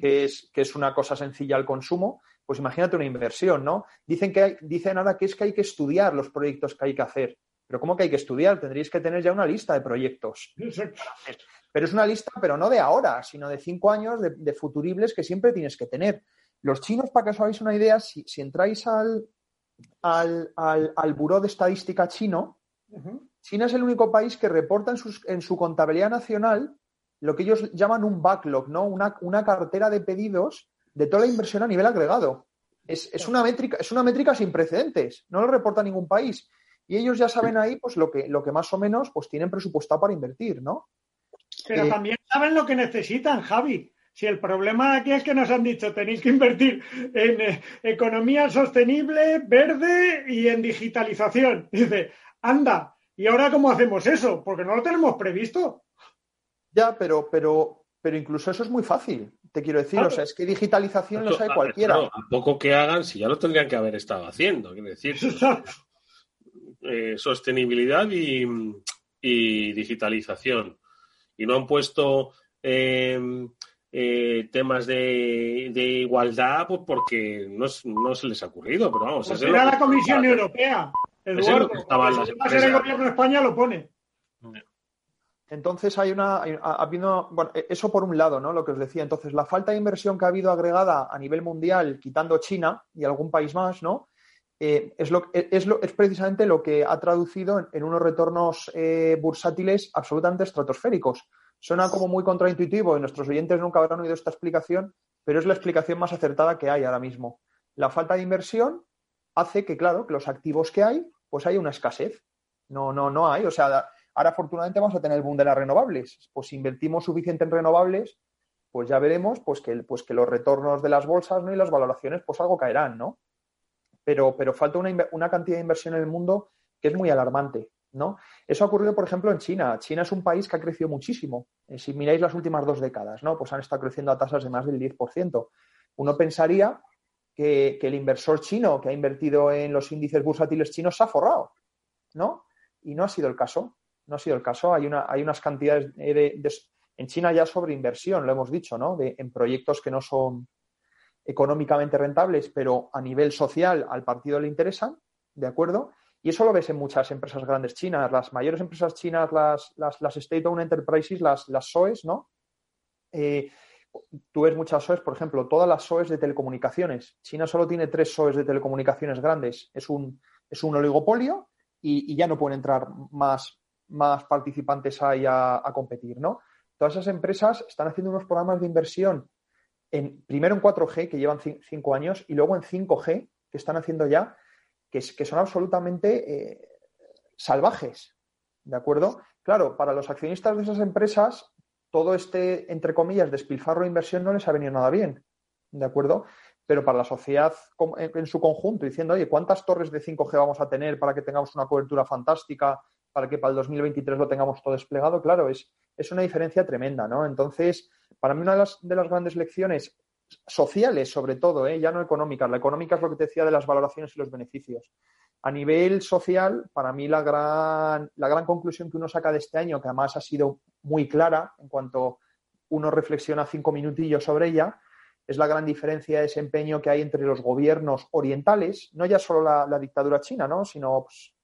S6: Que es, que es una cosa sencilla al consumo. Pues imagínate una inversión, ¿no? Dicen, que dicen ahora que es que hay que estudiar los proyectos que hay que hacer. Pero ¿cómo que hay que estudiar? Tendríais que tener ya una lista de proyectos. Pero es una lista, pero no de ahora, sino de cinco años de futuribles que siempre tienes que tener. Los chinos, para que os hagáis una idea, si, entráis al, al, al, Buró de Estadística chino, China es el único país que reporta en, su contabilidad nacional lo que ellos llaman un backlog, ¿no? Una, cartera de pedidos de toda la inversión a nivel agregado. Es, una métrica, es una métrica sin precedentes, no lo reporta ningún país. Y ellos ya saben ahí pues lo que, lo que más o menos pues tienen presupuestado para invertir, ¿no?
S7: Pero eh, también saben lo que necesitan, Javi. Si el problema aquí es que nos han dicho tenéis que invertir en eh, economía sostenible, verde y en digitalización. Dice, anda, ¿y ahora cómo hacemos eso? Porque no lo tenemos previsto.
S6: Ya, pero, pero, pero incluso eso es muy fácil, te quiero decir. O sea, es que digitalización lo sabe cualquiera.
S4: a poco que hagan, si ya lo tendrían que haber estado haciendo, quiero decir. Eh, sostenibilidad y y digitalización. Y no han puesto em, eh, temas de, igualdad pues porque no, no, se les ha ocurrido, pero vamos.
S7: Pues era la Comisión Europea, Eduardo. el gobierno de España lo pone.
S6: Entonces hay una, ha habido, bueno, e, eso por un lado, ¿no? Lo que os decía. Entonces, la falta de inversión que ha habido agregada a nivel mundial, quitando China y algún país más, ¿no? Eh, es, lo, es, lo, es, precisamente lo que ha traducido en, unos retornos eh, bursátiles absolutamente estratosféricos. Suena como muy contraintuitivo y nuestros oyentes nunca habrán oído esta explicación, pero es la explicación más acertada que hay ahora mismo. La falta de inversión hace que, claro, que los activos que hay, pues hay una escasez. No, no, no hay. O sea, ahora afortunadamente vamos a tener el boom de las renovables. Pues si invertimos suficiente en renovables, pues ya veremos pues que, pues que los retornos de las bolsas ¿no? y las valoraciones pues algo caerán, ¿no? Pero, pero falta una, una, cantidad de inversión en el mundo que es muy alarmante. ¿no? Eso ha ocurrido, por ejemplo, en China. China es un país que ha crecido muchísimo. Eh, si miráis las últimas dos décadas, ¿no? Pues han estado creciendo a tasas de más del 10%. Uno pensaría que, el inversor chino que ha invertido en los índices bursátiles chinos se ha forrado, ¿no? Y no ha sido el caso. No ha sido el caso. Hay, una, hay unas cantidades de, en China ya sobre inversión, lo hemos dicho, ¿no? En proyectos que no son económicamente rentables, pero a nivel social al partido le interesan, ¿de acuerdo? Y eso lo ves en muchas empresas grandes chinas. Las mayores empresas chinas, las, las, State-Owned Enterprises, las, las SOEs, ¿no? Eh, tú ves muchas SOEs, por ejemplo, todas las SOEs de telecomunicaciones. China solo tiene tres SOEs de telecomunicaciones grandes. Es un, es un oligopolio y, ya no pueden entrar más, más participantes ahí a, a competir, ¿no? Todas esas empresas están haciendo unos programas de inversión primero en 4G, que llevan cinco años, y luego en 5G, que están haciendo ya, que, que son absolutamente eh, salvajes. ¿De acuerdo? Claro, para los accionistas de esas empresas, todo este, entre comillas, despilfarro de inversión no les ha venido nada bien. ¿De acuerdo? Pero para la sociedad en su conjunto, diciendo, oye, ¿cuántas torres de 5G vamos a tener para que tengamos una cobertura fantástica, para que para el 2023 lo tengamos todo desplegado? Claro, es, es una diferencia tremenda, ¿no? Entonces, para mí una de las, de las grandes lecciones sociales, sobre todo, ¿eh? ya no económicas. La económica es lo que te decía de las valoraciones y los beneficios. A nivel social, para mí la gran, la gran conclusión que uno saca de este año, que además ha sido muy clara en cuanto uno reflexiona cinco minutillos sobre ella, es la gran diferencia de desempeño que hay entre los gobiernos orientales, no ya solo la, dictadura china, ¿no? sino pues,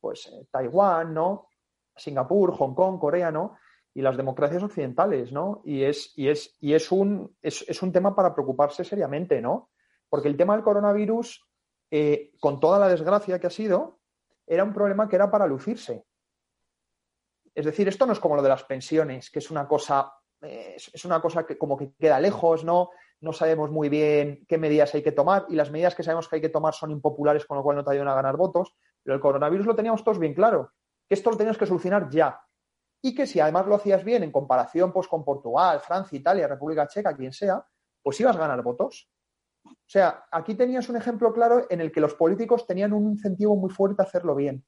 S6: pues eh, Taiwán, ¿no? Singapur, Hong Kong, Corea, ¿no? Y las democracias occidentales, ¿no? Y es, y es, y es un, es, un tema para preocuparse seriamente, ¿no? Porque el tema del coronavirus, eh, con toda la desgracia que ha sido, era un problema que era para lucirse. Es decir, esto no es como lo de las pensiones, que es una cosa, es una cosa que como que queda lejos, ¿no? No sabemos muy bien qué medidas hay que tomar y las medidas que sabemos que hay que tomar son impopulares, con lo cual no te ayudan a ganar votos. Pero el coronavirus lo teníamos todos bien claro, que esto lo teníamos que solucionar ya y que si además lo hacías bien en comparación pues, con Portugal, Francia, Italia, República Checa, quien sea, pues ibas a ganar votos. O sea, aquí tenías un ejemplo claro en el que los políticos tenían un incentivo muy fuerte a hacerlo bien.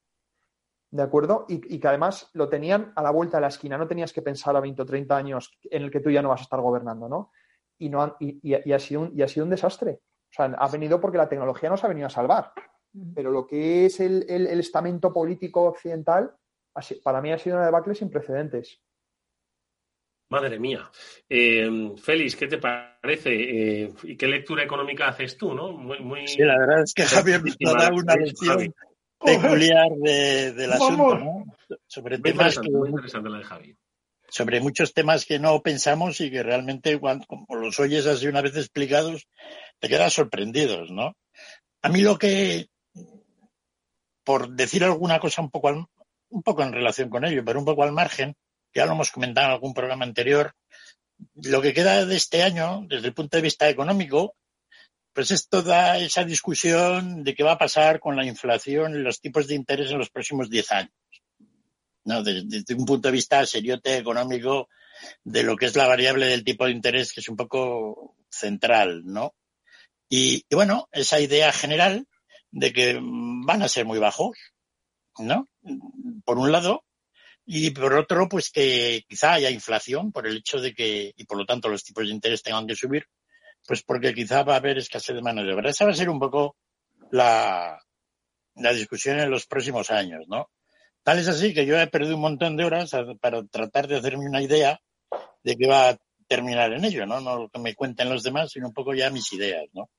S6: ¿De acuerdo? Y, que además lo tenían a la vuelta de la esquina. No tenías que pensar a 20 o 30 años en el que tú ya no vas a estar gobernando, ¿no? Y, no y, ha sido un, y ha sido un desastre. O sea, ha venido porque la tecnología nos ha venido a salvar. Pero lo que es el estamento político occidental para mí ha sido una debacle sin precedentes.
S4: Madre mía. Eh, Félix, ¿qué te parece? Eh, ¿Y qué lectura económica haces tú, no?
S5: Muy, Sí, la verdad es que Javier me ha dado una lección peculiar de, del asunto, ¿no? Sobre temas Sobre muchos temas que no pensamos y que realmente, cuando como los oyes así una vez explicados, te quedas sorprendidos, ¿no? A mí lo que, por decir alguna cosa un poco un poco en relación con ello, pero un poco al margen, ya lo hemos comentado en algún programa anterior, lo que queda de este año, desde el punto de vista económico, pues es toda esa discusión de qué va a pasar con la inflación y los tipos de interés en los próximos diez años. ¿no? Desde, un punto de vista seriote económico de lo que es la variable del tipo de interés, que es un poco central, ¿no? y bueno, esa idea general de que van a ser muy bajos, ¿no? Por un lado, y por otro, pues que quizá haya inflación por el hecho de que, y por lo tanto los tipos de interés tengan que subir, pues porque quizá va a haber escasez de mano de obra. Esa va a ser un poco la, la discusión en los próximos años, ¿no? Tal es así que yo he perdido un montón de horas para tratar de hacerme una idea de qué va a terminar en ello, ¿no? No lo que me cuenten los demás, sino un poco ya mis ideas, ¿no?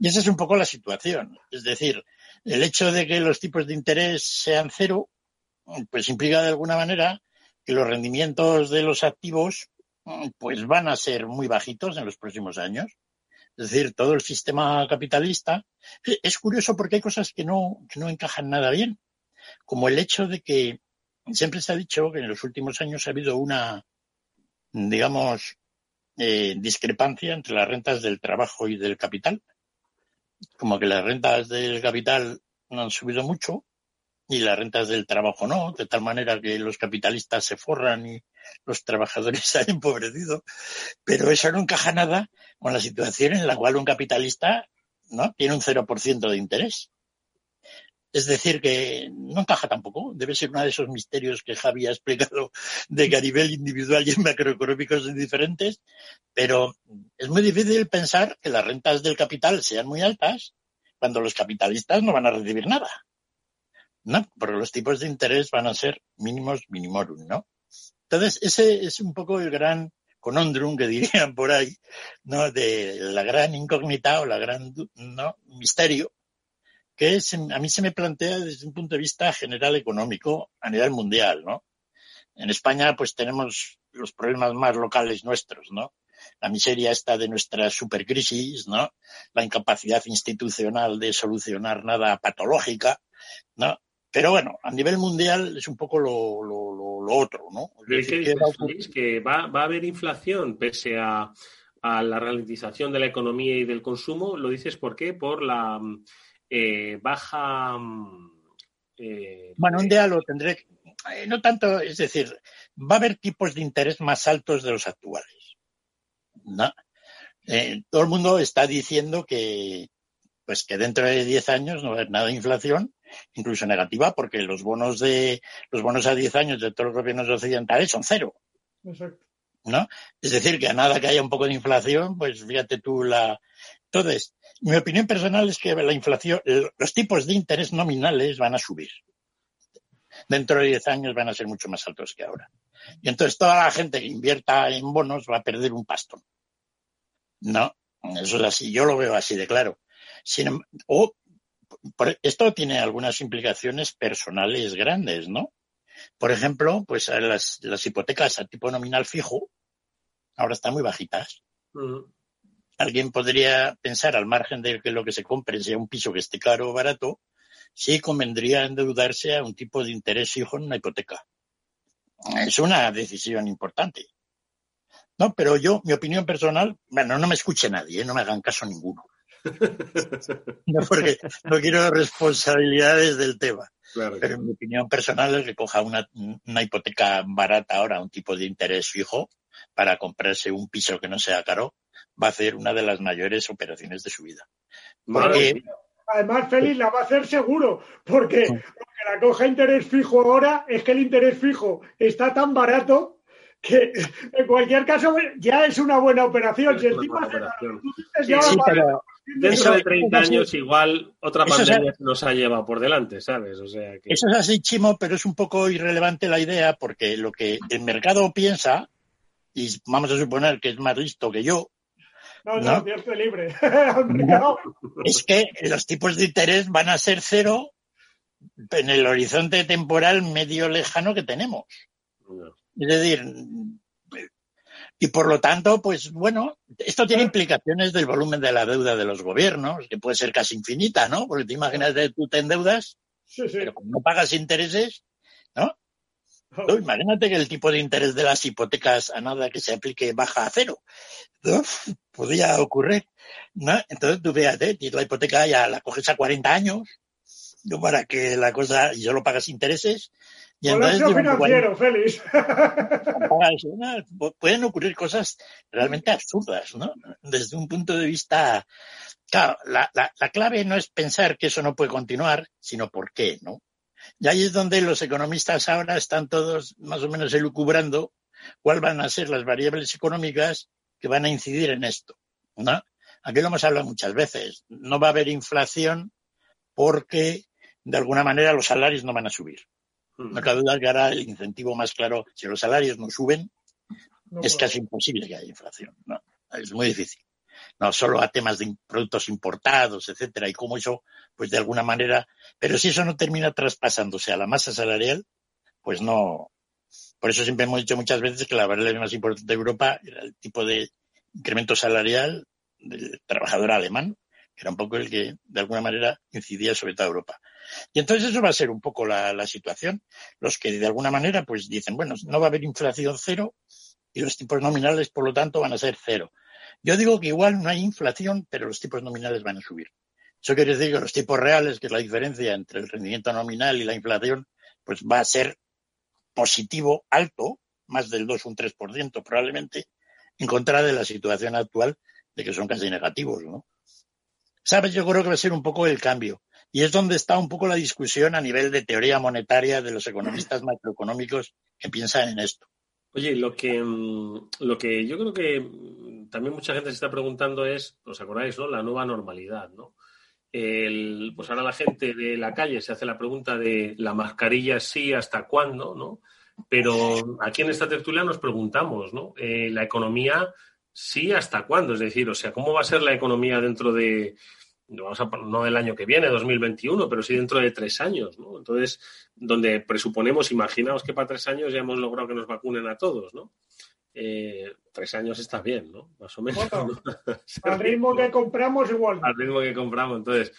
S5: Y esa es un poco la situación. Es decir, el hecho de que los tipos de interés sean cero, pues implica de alguna manera que los rendimientos de los activos pues van a ser muy bajitos en los próximos años. Es decir, todo el sistema capitalista. Es curioso porque hay cosas que no, que no encajan nada bien, como el hecho de que siempre se ha dicho que en los últimos años ha habido una, digamos, eh, discrepancia entre las rentas del trabajo y del capital. Como que las rentas del capital no han subido mucho y las rentas del trabajo no, de tal manera que los capitalistas se forran y los trabajadores se han empobrecido. Pero eso no encaja nada con la situación en la cual un capitalista no tiene un 0% de interés. Es decir, que no encaja tampoco. Debe ser uno de esos misterios que Javi ha explicado de que a nivel individual y macroeconómico son diferentes, pero es muy difícil pensar que las rentas del capital sean muy altas cuando los capitalistas no van a recibir nada. ¿No? Porque los tipos de interés van a ser mínimos minimorum, ¿no? Entonces, ese es un poco el gran conundrum que dirían por ahí, ¿no? De la gran incógnita o la gran, ¿no? Misterio que a mí se me plantea desde un punto de vista general económico a nivel mundial, ¿no? En España, pues tenemos los problemas más locales nuestros, ¿no? La miseria esta de nuestra supercrisis, ¿no? La incapacidad institucional de solucionar nada patológica, ¿no? Pero bueno, a nivel mundial es un poco lo, lo, lo, otro, ¿no?
S4: que va, va a haber inflación pese a, a la ralentización de la economía y del consumo. ¿Lo dices por qué? Por la eh, baja. Mm,
S5: eh, bueno, un día lo tendré. Eh, no tanto, es decir, va a haber tipos de interés más altos de los actuales. ¿no? todo el mundo está diciendo que, pues que dentro de 10 años no va a haber nada de inflación, incluso negativa, porque los bonos de los bonos a 10 años de todos los gobiernos occidentales son cero. Exacto. ¿No? Es decir, que a nada que haya un poco de inflación, pues fíjate tú la. Entonces, mi opinión personal es que la inflación, los tipos de interés nominales van a subir. Dentro de 10 años van a ser mucho más altos que ahora. Y entonces toda la gente que invierta en bonos va a perder un pastón. No, eso es así, yo lo veo así de claro. Sin, o, esto tiene algunas implicaciones personales grandes, ¿no? Por ejemplo, pues las, hipotecas a tipo nominal fijo ahora están muy bajitas. Alguien podría pensar, al margen de que lo que se compre sea un piso que esté caro o barato, sí convendría endeudarse a un tipo de interés fijo en una hipoteca. Es una decisión importante. No, pero yo, mi opinión personal, bueno, no me escuche nadie, ¿eh? no me hagan caso ninguno. no, porque no quiero responsabilidades del tema. Pero mi opinión personal es que coja una, una hipoteca barata ahora, un tipo de interés fijo, para comprarse un piso que no sea caro, va a hacer una de las mayores operaciones de su vida.
S7: Además, Félix la va a hacer seguro, porque lo que la coja interés fijo ahora es que el interés fijo está tan barato que en cualquier caso ya es una buena operación. Si el tipo
S4: Dentro de 30 años igual otra pandemia nos ha llevado por delante, ¿sabes? O sea
S5: Eso es así, Chimo, pero es un poco irrelevante la idea porque lo que el mercado piensa, y vamos a suponer que es más listo que yo,
S7: no, no, no libre.
S5: es que los tipos de interés van a ser cero en el horizonte temporal medio lejano que tenemos. Es decir, y por lo tanto, pues bueno, esto tiene implicaciones del volumen de la deuda de los gobiernos, que puede ser casi infinita, ¿no? Porque te imaginas que tú te endeudas, pero como no pagas intereses. Imagínate que el tipo de interés de las hipotecas a nada que se aplique baja a cero. ¿no? Podría ocurrir. ¿no? Entonces tú fíjate, tienes la hipoteca ya la coges a 40 años, ¿no? para que la cosa, y solo pagas intereses. Y entonces,
S7: financiero, Félix.
S5: pueden ocurrir cosas realmente absurdas, ¿no? Desde un punto de vista, claro, la, la, la clave no es pensar que eso no puede continuar, sino por qué, ¿no? Y ahí es donde los economistas ahora están todos más o menos elucubrando cuáles van a ser las variables económicas que van a incidir en esto. ¿no? Aquí lo hemos hablado muchas veces. No va a haber inflación porque de alguna manera los salarios no van a subir. Mm. No cabe duda que ahora el incentivo más claro, si los salarios no suben, es casi imposible que haya inflación. ¿no? Es muy difícil. No solo a temas de productos importados, etcétera, y cómo eso, pues de alguna manera, pero si eso no termina traspasándose a la masa salarial, pues no. Por eso siempre hemos dicho muchas veces que la variable más importante de Europa era el tipo de incremento salarial del trabajador alemán, que era un poco el que de alguna manera incidía sobre toda Europa. Y entonces eso va a ser un poco la, la situación. Los que de alguna manera pues dicen, bueno, no va a haber inflación cero y los tipos nominales, por lo tanto, van a ser cero. Yo digo que igual no hay inflación, pero los tipos nominales van a subir. Eso quiere decir que los tipos reales, que es la diferencia entre el rendimiento nominal y la inflación, pues va a ser positivo alto, más del 2 un 3% probablemente, en contra de la situación actual de que son casi negativos, ¿no? ¿Sabes? Yo creo que va a ser un poco el cambio. Y es donde está un poco la discusión a nivel de teoría monetaria de los economistas macroeconómicos que piensan en esto.
S4: Oye, lo que, mm, lo que yo creo que mm, también mucha gente se está preguntando es, ¿os acordáis, no? La nueva normalidad, ¿no? El, pues ahora la gente de la calle se hace la pregunta de la mascarilla sí, hasta cuándo, ¿no? Pero aquí en esta tertulia nos preguntamos, ¿no? Eh, la economía sí, hasta cuándo, es decir, o sea, ¿cómo va a ser la economía dentro de, vamos a, no el año que viene, 2021, pero sí dentro de tres años, ¿no? Entonces, donde presuponemos, imaginaos que para tres años ya hemos logrado que nos vacunen a todos, ¿no? Eh, tres años está bien, ¿no? Más o menos.
S7: al ritmo que compramos igual.
S4: Al ritmo que compramos. Entonces,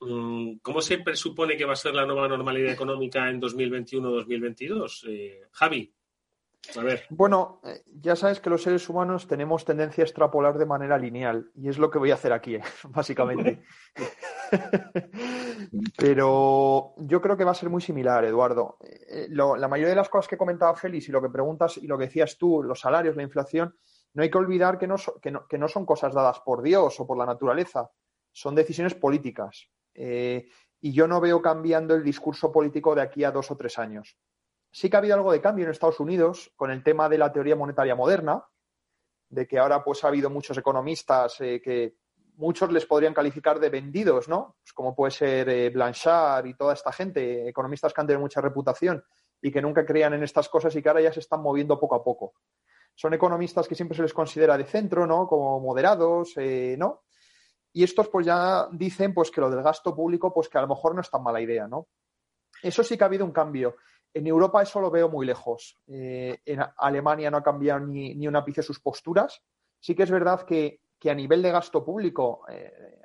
S4: mm, ¿cómo se presupone que va a ser la nueva normalidad económica en 2021-2022? Eh, Javi.
S6: Bueno, eh, ya sabes que los seres humanos tenemos tendencia a extrapolar de manera lineal y es lo que voy a hacer aquí, eh, básicamente. Pero yo creo que va a ser muy similar, Eduardo. Eh, la mayoría de las cosas que comentaba Félix y lo que preguntas y lo que decías tú, los salarios, la inflación, no hay que olvidar que no, que no, son cosas dadas por Dios o por la naturaleza, son decisiones políticas. y yo no veo cambiando el discurso político de aquí a dos o tres años. Sí que ha habido algo de cambio en Estados Unidos con el tema de la teoría monetaria moderna, de que ahora pues ha habido muchos economistas eh, que muchos les podrían calificar de vendidos, ¿no? Pues como puede ser eh, Blanchard y toda esta gente, economistas que han tenido mucha reputación y que nunca creían en estas cosas y que ahora ya se están moviendo poco a poco. Son economistas que siempre se les considera de centro, ¿no? Como moderados, eh, ¿no? Y estos pues ya dicen pues que lo del gasto público pues que a lo mejor no es tan mala idea, ¿no? Eso sí que ha habido un cambio. En Europa eso lo veo muy lejos. Eh, en Alemania no ha cambiado ni, ni un ápice sus posturas. Sí que es verdad que, a nivel de gasto público, eh,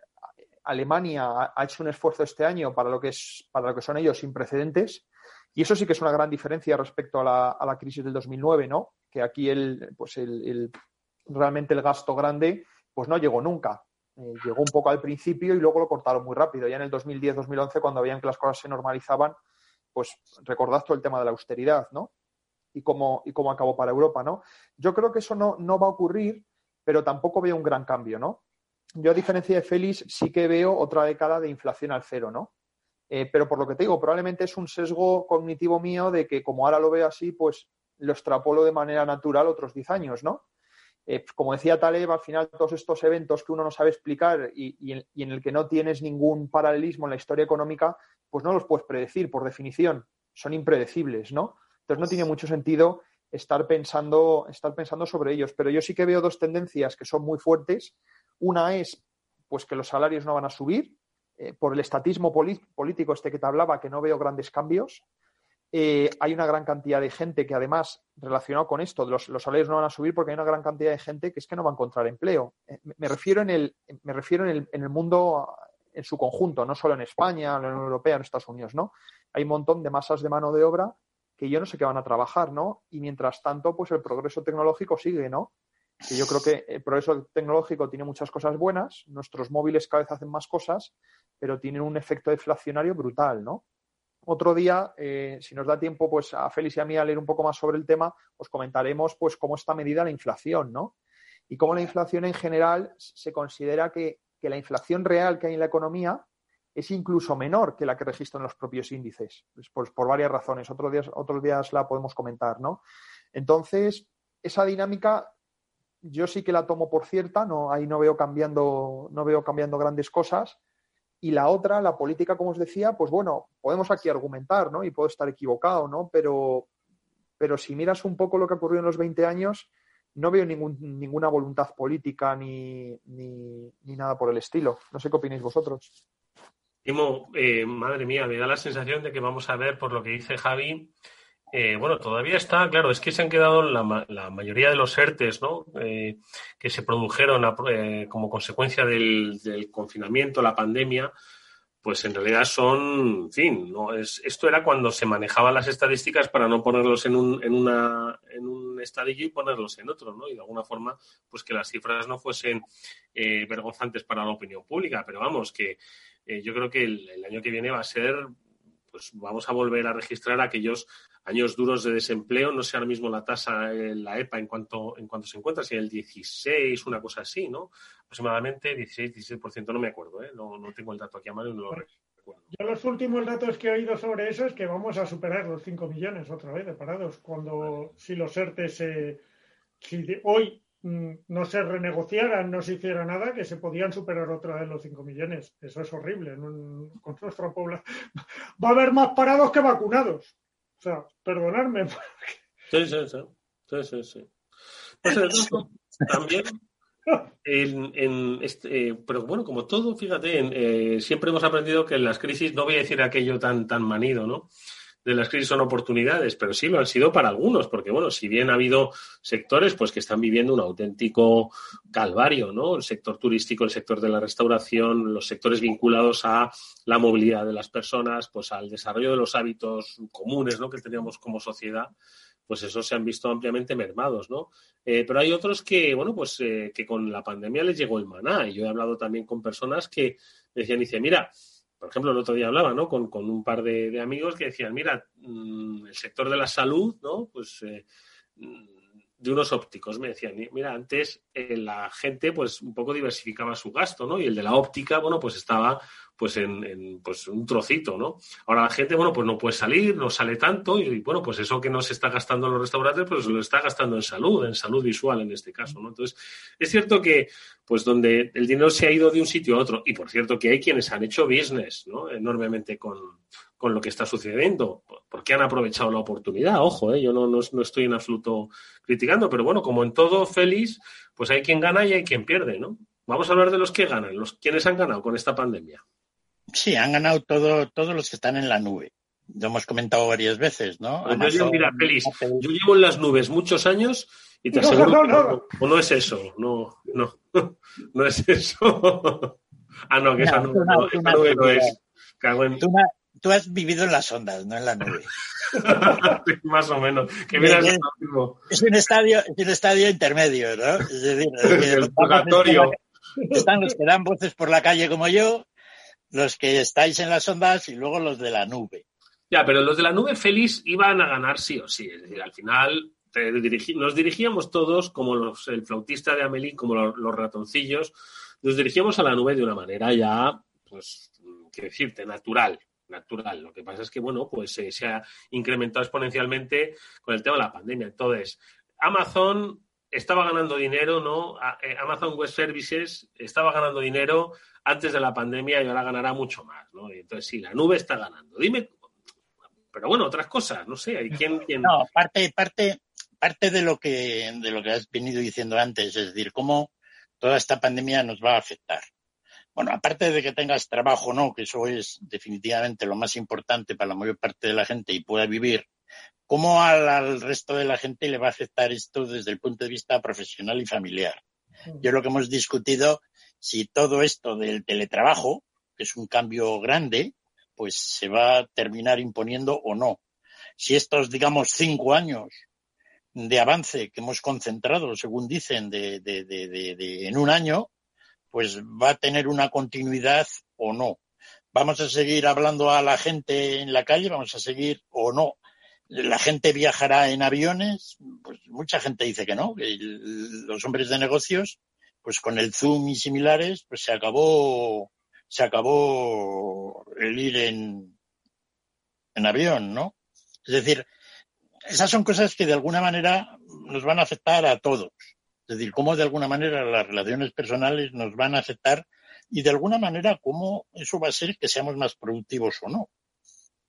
S6: Alemania ha, hecho un esfuerzo este año para lo que es, para lo que son ellos sin precedentes. Y eso sí que es una gran diferencia respecto a la, a la crisis del 2009, ¿no? Que aquí el, pues el, realmente el gasto grande pues no llegó nunca. Eh, llegó un poco al principio y luego lo cortaron muy rápido. Ya en el 2010-2011, cuando veían que las cosas se normalizaban, pues recordad todo el tema de la austeridad, ¿no? Y cómo, y cómo acabó para Europa, ¿no? Yo creo que eso no, no va a ocurrir, pero tampoco veo un gran cambio, ¿no? Yo, a diferencia de Félix, sí que veo otra década de inflación al cero, ¿no? Eh, pero por lo que te digo, probablemente es un sesgo cognitivo mío de que como ahora lo veo así, pues lo extrapolo de manera natural otros 10 años, ¿no? Eh, como decía Taleb, al final todos estos eventos que uno no sabe explicar y, en, el que no tienes ningún paralelismo en la historia económica, pues no los puedes predecir por definición, son impredecibles, ¿no? Entonces no tiene mucho sentido estar pensando, estar pensando sobre ellos. Pero yo sí que veo dos tendencias que son muy fuertes. Una es pues que los salarios no van a subir, eh, por el estatismo político este que te hablaba, que no veo grandes cambios. Eh, hay una gran cantidad de gente que además, relacionado con esto, los, salarios no van a subir porque hay una gran cantidad de gente que es que no va a encontrar empleo. Eh, me refiero en el, me refiero en el, mundo en su conjunto, no solo en España, en la Unión Europea, en Estados Unidos, ¿no? Hay un montón de masas de mano de obra que yo no sé qué van a trabajar, ¿no? Y mientras tanto, pues el progreso tecnológico sigue, ¿no? Que yo creo que el progreso tecnológico tiene muchas cosas buenas, nuestros móviles cada vez hacen más cosas, pero tienen un efecto deflacionario brutal, ¿no? Otro día, eh, si nos da tiempo, pues a Félix y a mí a leer un poco más sobre el tema, os comentaremos pues cómo está medida la inflación, ¿no? Y cómo la inflación en general se considera que, la inflación real que hay en la economía es incluso menor que la que registran los propios índices, pues por varias razones. Otros días, otros días la podemos comentar, ¿no? Entonces, esa dinámica yo sí que la tomo por cierta, no, ahí no veo cambiando, no veo cambiando grandes cosas Y la otra, la política, como os decía, pues bueno, podemos aquí argumentar, ¿no? Y puedo estar equivocado, ¿no? Pero, pero si miras un poco lo que ha ocurrido en los 20 años, no veo ningún, ninguna voluntad política ni, ni, nada por el estilo. No sé qué opináis vosotros.
S4: Timo, eh, madre mía, me da la sensación de que vamos a ver, por lo que dice Javi, eh, bueno, todavía está, claro, es que se han quedado la, la mayoría de los ERTES, ¿no? Eh, que se produjeron eh, como consecuencia del, confinamiento, la pandemia, pues en realidad son, en fin, no es, esto era cuando se manejaban las estadísticas para no ponerlos en un, en una, en un estadillo y ponerlos en otro, ¿no? Y de alguna forma, pues que las cifras no fuesen vergonzantes para la opinión pública, pero vamos, que yo creo que el año que viene va a ser pues vamos a volver a registrar aquellos años duros de desempleo. No sé ahora mismo la tasa en la EPA en cuanto, en cuanto se encuentra, si el 16, una cosa así, ¿no? Aproximadamente 16, 16%, no me acuerdo, ¿eh? No, no tengo el dato aquí a mano y no lo recuerdo.
S7: Yo los últimos datos que he oído sobre eso es que vamos a superar los 5 millones otra vez de parados. Cuando, si los ERTE se, si hoy Mm, no se renegociaran, no se hiciera nada, que se podían superar otra vez los 5 millones. Eso es horrible. Con nuestra población va a haber más parados que vacunados. Sea,
S4: sí. sí, pues, también en, este, eh, pero bueno, como todo, fíjate, eh, siempre hemos aprendido que en las crisis, no voy a decir aquello tan, tan manido, ¿no? De las crisis son oportunidades, pero sí lo han sido para algunos, porque bueno, si bien ha habido sectores pues que están viviendo un auténtico calvario, ¿no? El sector turístico, el sector de la restauración, los sectores vinculados a la movilidad de las personas, pues al desarrollo de los hábitos comunes, ¿no? que teníamos como sociedad, pues eso se han visto ampliamente mermados, ¿no? Eh, pero hay otros que, bueno, pues eh, que con la pandemia les llegó el maná. Y yo he hablado también con personas que decían, dice, mira, por ejemplo, el otro día hablaba ¿no? con, un par de, amigos que decían, mira, mm, el sector de la salud, ¿no? Pues eh, mm, de unos ópticos me decían, mira, antes eh, la gente pues un poco diversificaba su gasto, ¿no? Y el de la óptica, bueno, pues estaba pues en, pues un trocito, ¿no? Ahora la gente, bueno, pues no puede salir, no sale tanto y, bueno, pues eso que no se está gastando en los restaurantes, pues lo está gastando en salud, en salud visual en este caso, ¿no? Entonces, es cierto que, pues donde el dinero se ha ido de un sitio a otro, y por cierto que hay quienes han hecho business, ¿no? Enormemente con, lo que está sucediendo, porque han aprovechado la oportunidad, ojo, ¿eh? yo no, no, no estoy en absoluto criticando, pero bueno, como en todo, feliz, pues hay quien gana y hay quien pierde, ¿no? Vamos a hablar de los que ganan, los quienes han ganado con esta pandemia.
S5: Sí, han ganado todo, todos los que están en la nube. Lo hemos comentado varias veces, ¿no?
S4: yo, mira, Félix, yo llevo en las nubes muchos años y te aseguro no, no, no, que no, es eso, no, no, no es eso. ah, no, que esa nube, no, es.
S5: Tú, has vivido en las ondas, no en la nube.
S4: Más o menos. Que
S5: es, es, un estadio, es un estadio intermedio, ¿no? Es decir,
S4: el purgatorio.
S5: Están los que dan voces por la calle como yo los que estáis en las ondas y luego los de la nube.
S4: Ya, pero los de la nube feliz iban a ganar sí o sí. Es decir, al final nos dirigíamos todos, como los, el flautista de Amelie, como los, ratoncillos, nos dirigíamos a la nube de una manera ya, pues, quiero decirte, natural natural. Lo que pasa es que, bueno, pues se ha incrementado exponencialmente con el tema de la pandemia. Entonces, Amazon estaba ganando dinero, ¿no? Eh, Amazon Web Services estaba ganando dinero antes de la pandemia y ahora ganará mucho más, ¿no? entonces sí, la nube está ganando. Dime, pero bueno, otras cosas, no sé, hay quien,
S5: No, parte, parte, parte de lo que de lo que has venido diciendo antes, es decir, cómo toda esta pandemia nos va a afectar. Bueno, aparte de que tengas trabajo no, que eso es definitivamente lo más importante para la mayor parte de la gente y pueda vivir, ¿cómo al, al resto de la gente le va a afectar esto desde el punto de vista profesional y familiar? Yo lo que hemos discutido si todo esto del teletrabajo, que es un cambio grande, pues se va a terminar imponiendo o no. Si estos, digamos, cinco años de avance que hemos concentrado, según dicen, de, de, de, en un año, pues va a tener una continuidad o no. Vamos a seguir hablando a la gente en la calle, vamos a seguir o no. La gente viajará en aviones, pues mucha gente dice que no, los hombres de negocios pues con el Zoom y similares, pues se acabó, se acabó el ir en, en avión, ¿no? Es decir, esas son cosas que de alguna manera nos van a afectar a todos. Es decir, cómo de alguna manera las relaciones personales nos van a afectar y de alguna manera cómo eso va a ser que seamos más productivos o no.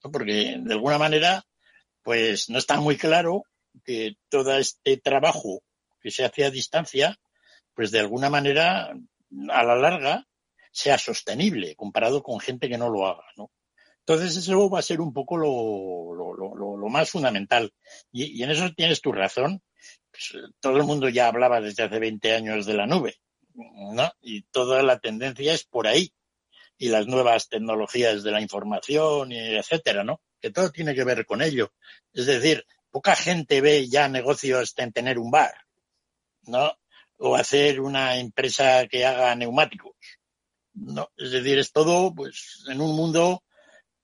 S5: Porque de alguna manera, pues no está muy claro que todo este trabajo que se hace a distancia, pues de alguna manera, a la larga, sea sostenible comparado con gente que no lo haga, ¿no? Entonces eso va a ser un poco lo, más fundamental. Y, en eso tienes tu razón. Pues, todo el mundo ya hablaba desde hace 20 años de la nube, ¿no? Y toda la tendencia es por ahí. Y las nuevas tecnologías de la información, y etcétera, ¿no? Que todo tiene que ver con ello. Es decir, poca gente ve ya negocios en tener un bar, ¿no? O hacer una empresa que haga neumáticos. No, es decir, es todo, pues, en un mundo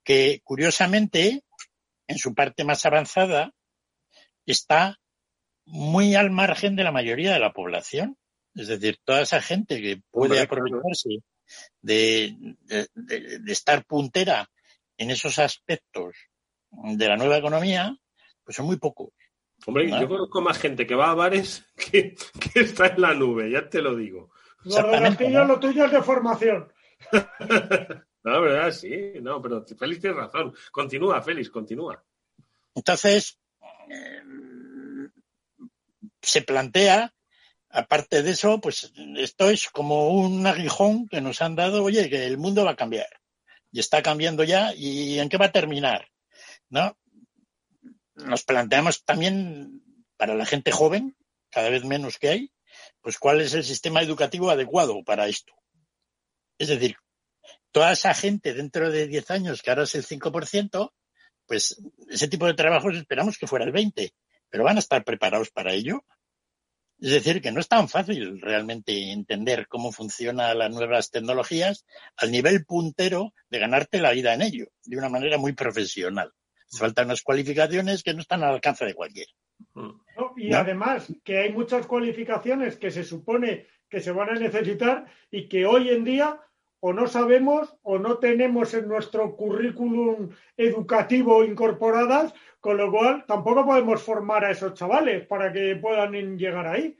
S5: que curiosamente, en su parte más avanzada, está muy al margen de la mayoría de la población. Es decir, toda esa gente que puede aprovecharse de, de, de, de estar puntera en esos aspectos de la nueva economía, pues son muy pocos.
S4: Hombre, ¿no? yo conozco más gente que va a bares que, que, está en la nube, ya te lo digo.
S7: Lo, lo tuyo es de formación.
S4: No, verdad, sí, no, pero Félix tiene razón. Continúa, Félix, continúa.
S5: Entonces, eh, se plantea, aparte de eso, pues esto es como un aguijón que nos han dado, oye, que el mundo va a cambiar. Y está cambiando ya, ¿y en qué va a terminar? ¿No? Nos planteamos también, para la gente joven, cada vez menos que hay, pues cuál es el sistema educativo adecuado para esto. Es decir, toda esa gente dentro de 10 años, que ahora es el 5%, pues ese tipo de trabajos esperamos que fuera el 20%, pero van a estar preparados para ello. Es decir, que no es tan fácil realmente entender cómo funcionan las nuevas tecnologías al nivel puntero de ganarte la vida en ello, de una manera muy profesional. Faltan unas cualificaciones que no están al alcance de cualquiera.
S7: No, y ¿No? además que hay muchas cualificaciones que se supone que se van a necesitar y que hoy en día o no sabemos o no tenemos en nuestro currículum educativo incorporadas, con lo cual tampoco podemos formar a esos chavales para que puedan llegar ahí.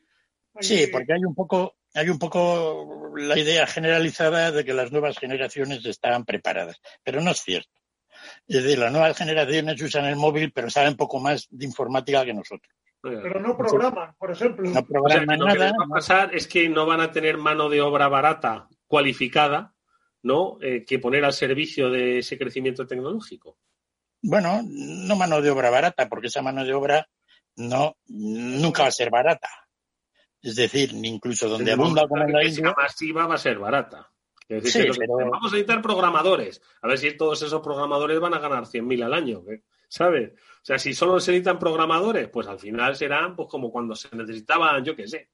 S5: Hay sí, que... porque hay un poco hay un poco la idea generalizada de que las nuevas generaciones están preparadas, pero no es cierto. Es decir, las nuevas generaciones usan el móvil, pero saben poco más de informática que nosotros.
S7: Pero no programan, por ejemplo.
S5: No programan
S4: o sea,
S5: nada.
S4: Lo que va a pasar es que no van a tener mano de obra barata cualificada, ¿no? Eh, que poner al servicio de ese crecimiento tecnológico.
S5: Bueno, no mano de obra barata, porque esa mano de obra no nunca va a ser barata. Es decir, incluso donde abunda como en la
S4: India... masiva va a ser barata. Es decir, sí, que pero... vamos a necesitar programadores. A ver si todos esos programadores van a ganar 100.000 al año. ¿Sabes? O sea, si solo se necesitan programadores, pues al final serán pues como cuando se necesitaban, yo qué sé.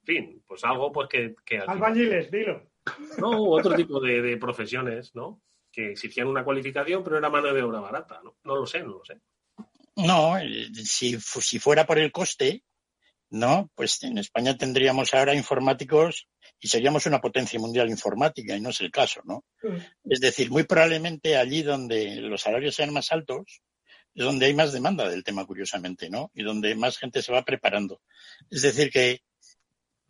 S4: En fin, pues algo pues que... que
S7: Albañiles, dilo.
S4: No, otro tipo de, de, profesiones, ¿no? Que exigían una cualificación, pero era mano de obra barata, ¿no? No lo sé, no lo sé.
S5: No, si, si fuera por el coste, ¿no? Pues en España tendríamos ahora informáticos y seríamos una potencia mundial informática, y no es el caso, ¿no? Mm. Es decir, muy probablemente allí donde los salarios sean más altos, es donde hay más demanda del tema, curiosamente, ¿no? Y donde más gente se va preparando. Es decir, que,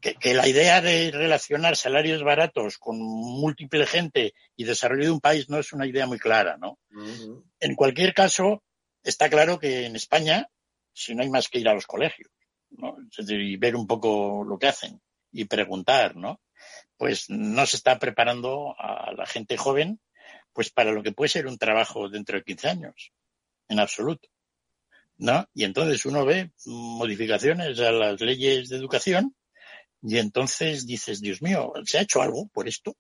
S5: que, que, la idea de relacionar salarios baratos con múltiple gente y desarrollo de un país no es una idea muy clara, ¿no? Uh -huh. En cualquier caso, está claro que en España, si no hay más que ir a los colegios, ¿no? Es decir, y ver un poco lo que hacen y preguntar, ¿no? Pues no se está preparando a la gente joven pues para lo que puede ser un trabajo dentro de 15 años en absoluto. ¿No? Y entonces uno ve modificaciones a las leyes de educación y entonces dices, Dios mío, ¿se ha hecho algo por esto?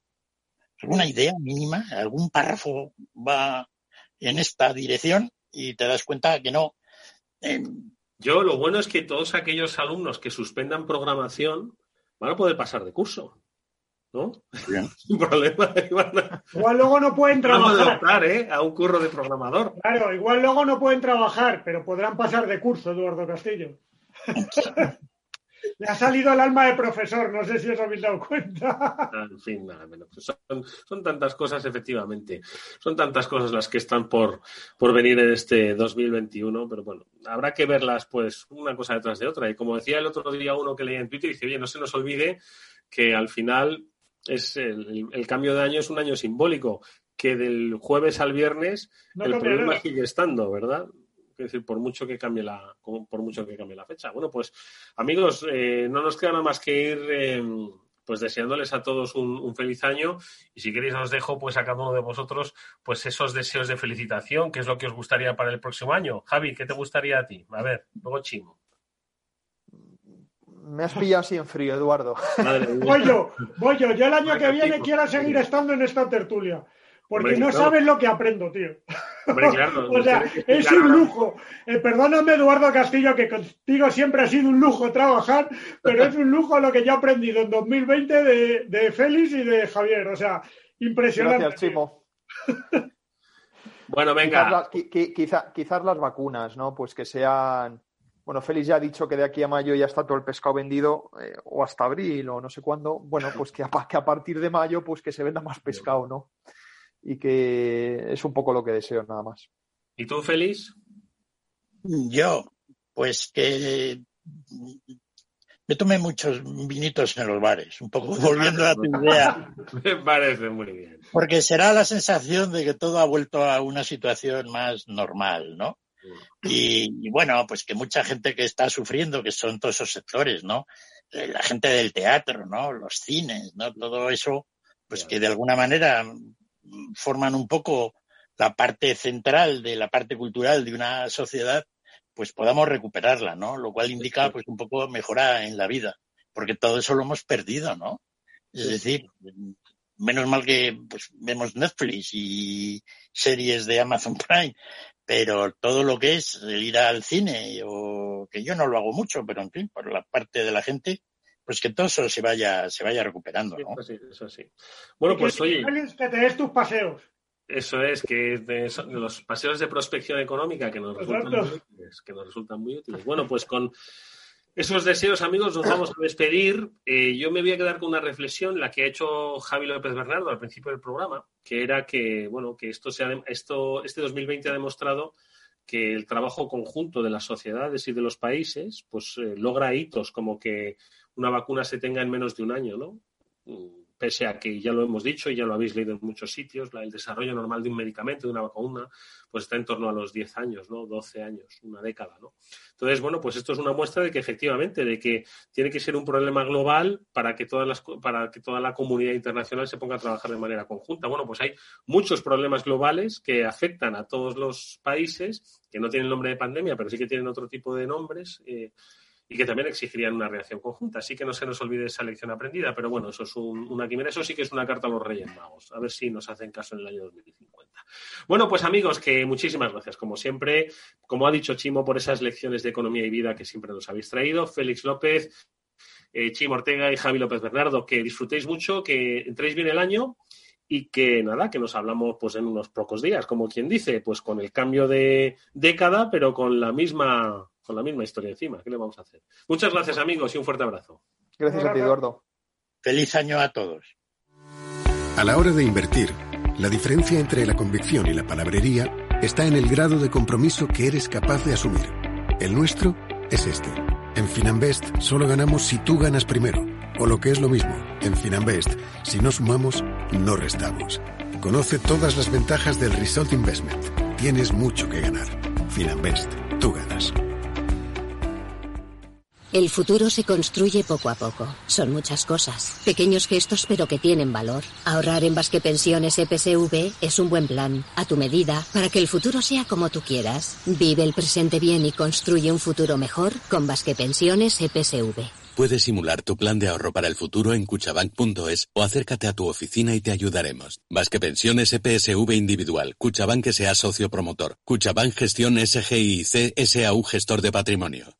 S5: ¿Alguna idea mínima? ¿Algún párrafo va en esta dirección? Y te das cuenta que no.
S4: Eh, Yo lo bueno es que todos aquellos alumnos que suspendan programación van a poder pasar de curso. ¿no? Sin problema. A...
S7: Igual luego no pueden trabajar.
S4: A, adoptar, ¿eh? a un curro de programador.
S7: Claro, igual luego no pueden trabajar, pero podrán pasar de curso, Eduardo Castillo. Le ha salido el alma de profesor, no sé si os habéis dado cuenta.
S4: Ah, en fin, nada menos. Son, son, tantas cosas, efectivamente. Son tantas cosas las que están por, por venir en este 2021, pero bueno, habrá que verlas, pues, una cosa detrás de otra. Y como decía el otro día uno que leía en Twitter, dice, oye, no se nos olvide que al final es el, cambio de año es un año simbólico, que del jueves al viernes el problema sigue estando, ¿verdad? Es decir, por mucho que cambie la, por mucho que cambie la fecha. Bueno, pues amigos, eh, no nos queda nada más que ir em, pues deseándoles a todos un, feliz año y si queréis os dejo pues a cada uno de vosotros pues esos deseos de felicitación, qué es lo que os gustaría para el próximo año. Javi, ¿qué te gustaría a ti? A ver, luego Chimo.
S6: Me has pillado así en frío, Eduardo.
S7: voy yo, voy yo. Yo el año que viene quiero seguir estando en esta tertulia. Porque no sabes lo que aprendo, tío. o sea, es un lujo. Eh, perdóname, Eduardo Castillo, que contigo siempre ha sido un lujo trabajar, pero es un lujo lo que yo he aprendido en 2020 de, de Félix y de Javier. O sea, impresionante.
S6: Gracias, Chimo.
S4: bueno, venga.
S6: quizás las vacunas, ¿no? Pues que sean bueno, Félix ya ha dicho que de aquí a mayo ya está todo el pescado vendido, eh, o hasta abril, o no sé cuándo. Bueno, pues que a, que a, partir de mayo, pues que se venda más pescado, ¿no? Y que es un poco lo que deseo, nada más.
S4: ¿Y tú, Félix?
S5: Yo, pues que me tomé muchos vinitos en los bares, un poco volviendo a tu idea.
S4: me parece muy bien.
S5: Porque será la sensación de que todo ha vuelto a una situación más normal, ¿no? Y, bueno, pues que mucha gente que está sufriendo, que son todos esos sectores, ¿no? Eh, la gente del teatro, ¿no? Los cines, ¿no? Todo eso, pues que de alguna manera forman un poco la parte central de la parte cultural de una sociedad, pues podamos recuperarla, ¿no? Lo cual indica pues un poco mejora en la vida, porque todo eso lo hemos perdido, ¿no? Es decir, menos mal que pues, vemos Netflix y series de Amazon Prime, pero todo lo que es ir al cine, o que yo no lo hago mucho, pero en fin, por la parte de la gente, pues que todo eso se vaya, se vaya recuperando, ¿no?
S4: Eso sí, eso sí. Bueno, pues oye.
S7: Que te des tus paseos.
S4: Eso es, que de, los paseos de prospección económica que nos, resultan muy útiles, que nos resultan muy útiles. Bueno, pues con esos deseos, amigos, nos vamos a despedir. Eh, yo me voy a quedar con una reflexión, la que ha hecho Javi López Bernardo al principio del programa, que era que, bueno, que esto, sea, esto este 2020 ha demostrado que el trabajo conjunto de las sociedades y de los países, pues eh, logra hitos como que una vacuna se tenga en menos de un año, ¿no? Pese a que ya lo hemos dicho y ya lo habéis leído en muchos sitios, el desarrollo normal de un medicamento, de una vacuna, pues está en torno a los 10 años, ¿no? 12 años, una década, ¿no? Entonces, bueno, pues esto es una muestra de que efectivamente, de que tiene que ser un problema global para que todas las, para que toda la comunidad internacional se ponga a trabajar de manera conjunta. Bueno, pues hay muchos problemas globales que afectan a todos los países, que no tienen nombre de pandemia, pero sí que tienen otro tipo de nombres. Eh, y que también exigirían una reacción conjunta. Así que no se nos olvide esa lección aprendida, pero bueno, eso es una quimera, eso sí que es una carta a los Reyes Magos. A ver si nos hacen caso en el año 2050. Bueno, pues amigos, que muchísimas gracias, como siempre, como ha dicho Chimo, por esas lecciones de economía y vida que siempre nos habéis traído. Félix López, eh, Chimo Ortega y Javi López Bernardo, que disfrutéis mucho, que entréis bien el año y que nada, que nos hablamos pues en unos pocos días, como quien dice, pues con el cambio de década, pero con la misma con la misma historia encima. ¿Qué le vamos a hacer? Muchas gracias, amigos, y un fuerte abrazo.
S6: Gracias a ti, Eduardo.
S5: Feliz año a todos.
S3: A la hora de invertir, la diferencia entre la convicción y la palabrería está en el grado de compromiso que eres capaz de asumir. El nuestro es este. En Finanbest solo ganamos si tú ganas primero. O lo que es lo mismo, en Finanbest, si no sumamos, no restamos. Conoce todas las ventajas del Result Investment. Tienes mucho que ganar. Finanbest, tú ganas.
S8: El futuro se construye poco a poco. Son muchas cosas. Pequeños gestos pero que tienen valor. Ahorrar en Basque Pensiones EPSV es un buen plan, a tu medida, para que el futuro sea como tú quieras. Vive el presente bien y construye un futuro mejor con Basque Pensiones EPSV.
S9: Puedes simular tu plan de ahorro para el futuro en cuchabank.es o acércate a tu oficina y te ayudaremos. Basque Pensiones EPSV Individual. Cuchabank sea socio promotor. Cuchabank Gestión SGIC SAU Gestor de Patrimonio.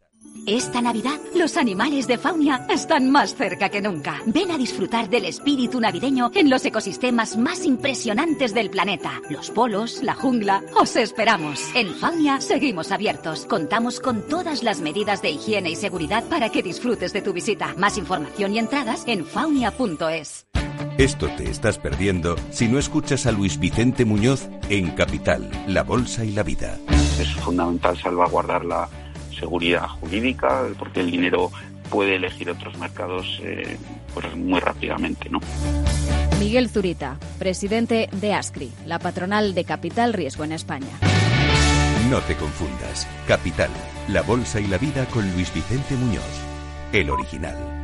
S10: Esta Navidad, los animales de Faunia están más cerca que nunca. Ven a disfrutar del espíritu navideño en los ecosistemas más impresionantes del planeta. Los polos, la jungla. Os esperamos. En Faunia seguimos abiertos. Contamos con todas las medidas de higiene y seguridad para que disfrutes de tu visita. Más información y entradas en faunia.es.
S3: Esto te estás perdiendo si no escuchas a Luis Vicente Muñoz en Capital, La Bolsa y la Vida.
S11: Es fundamental salvaguardar la, seguridad jurídica, porque el dinero puede elegir otros mercados eh, pues muy rápidamente, ¿no?
S1: Miguel Zurita, presidente de ASCRI, la patronal de capital riesgo en España.
S12: No te confundas. Capital, la bolsa y la vida con Luis Vicente Muñoz, el original.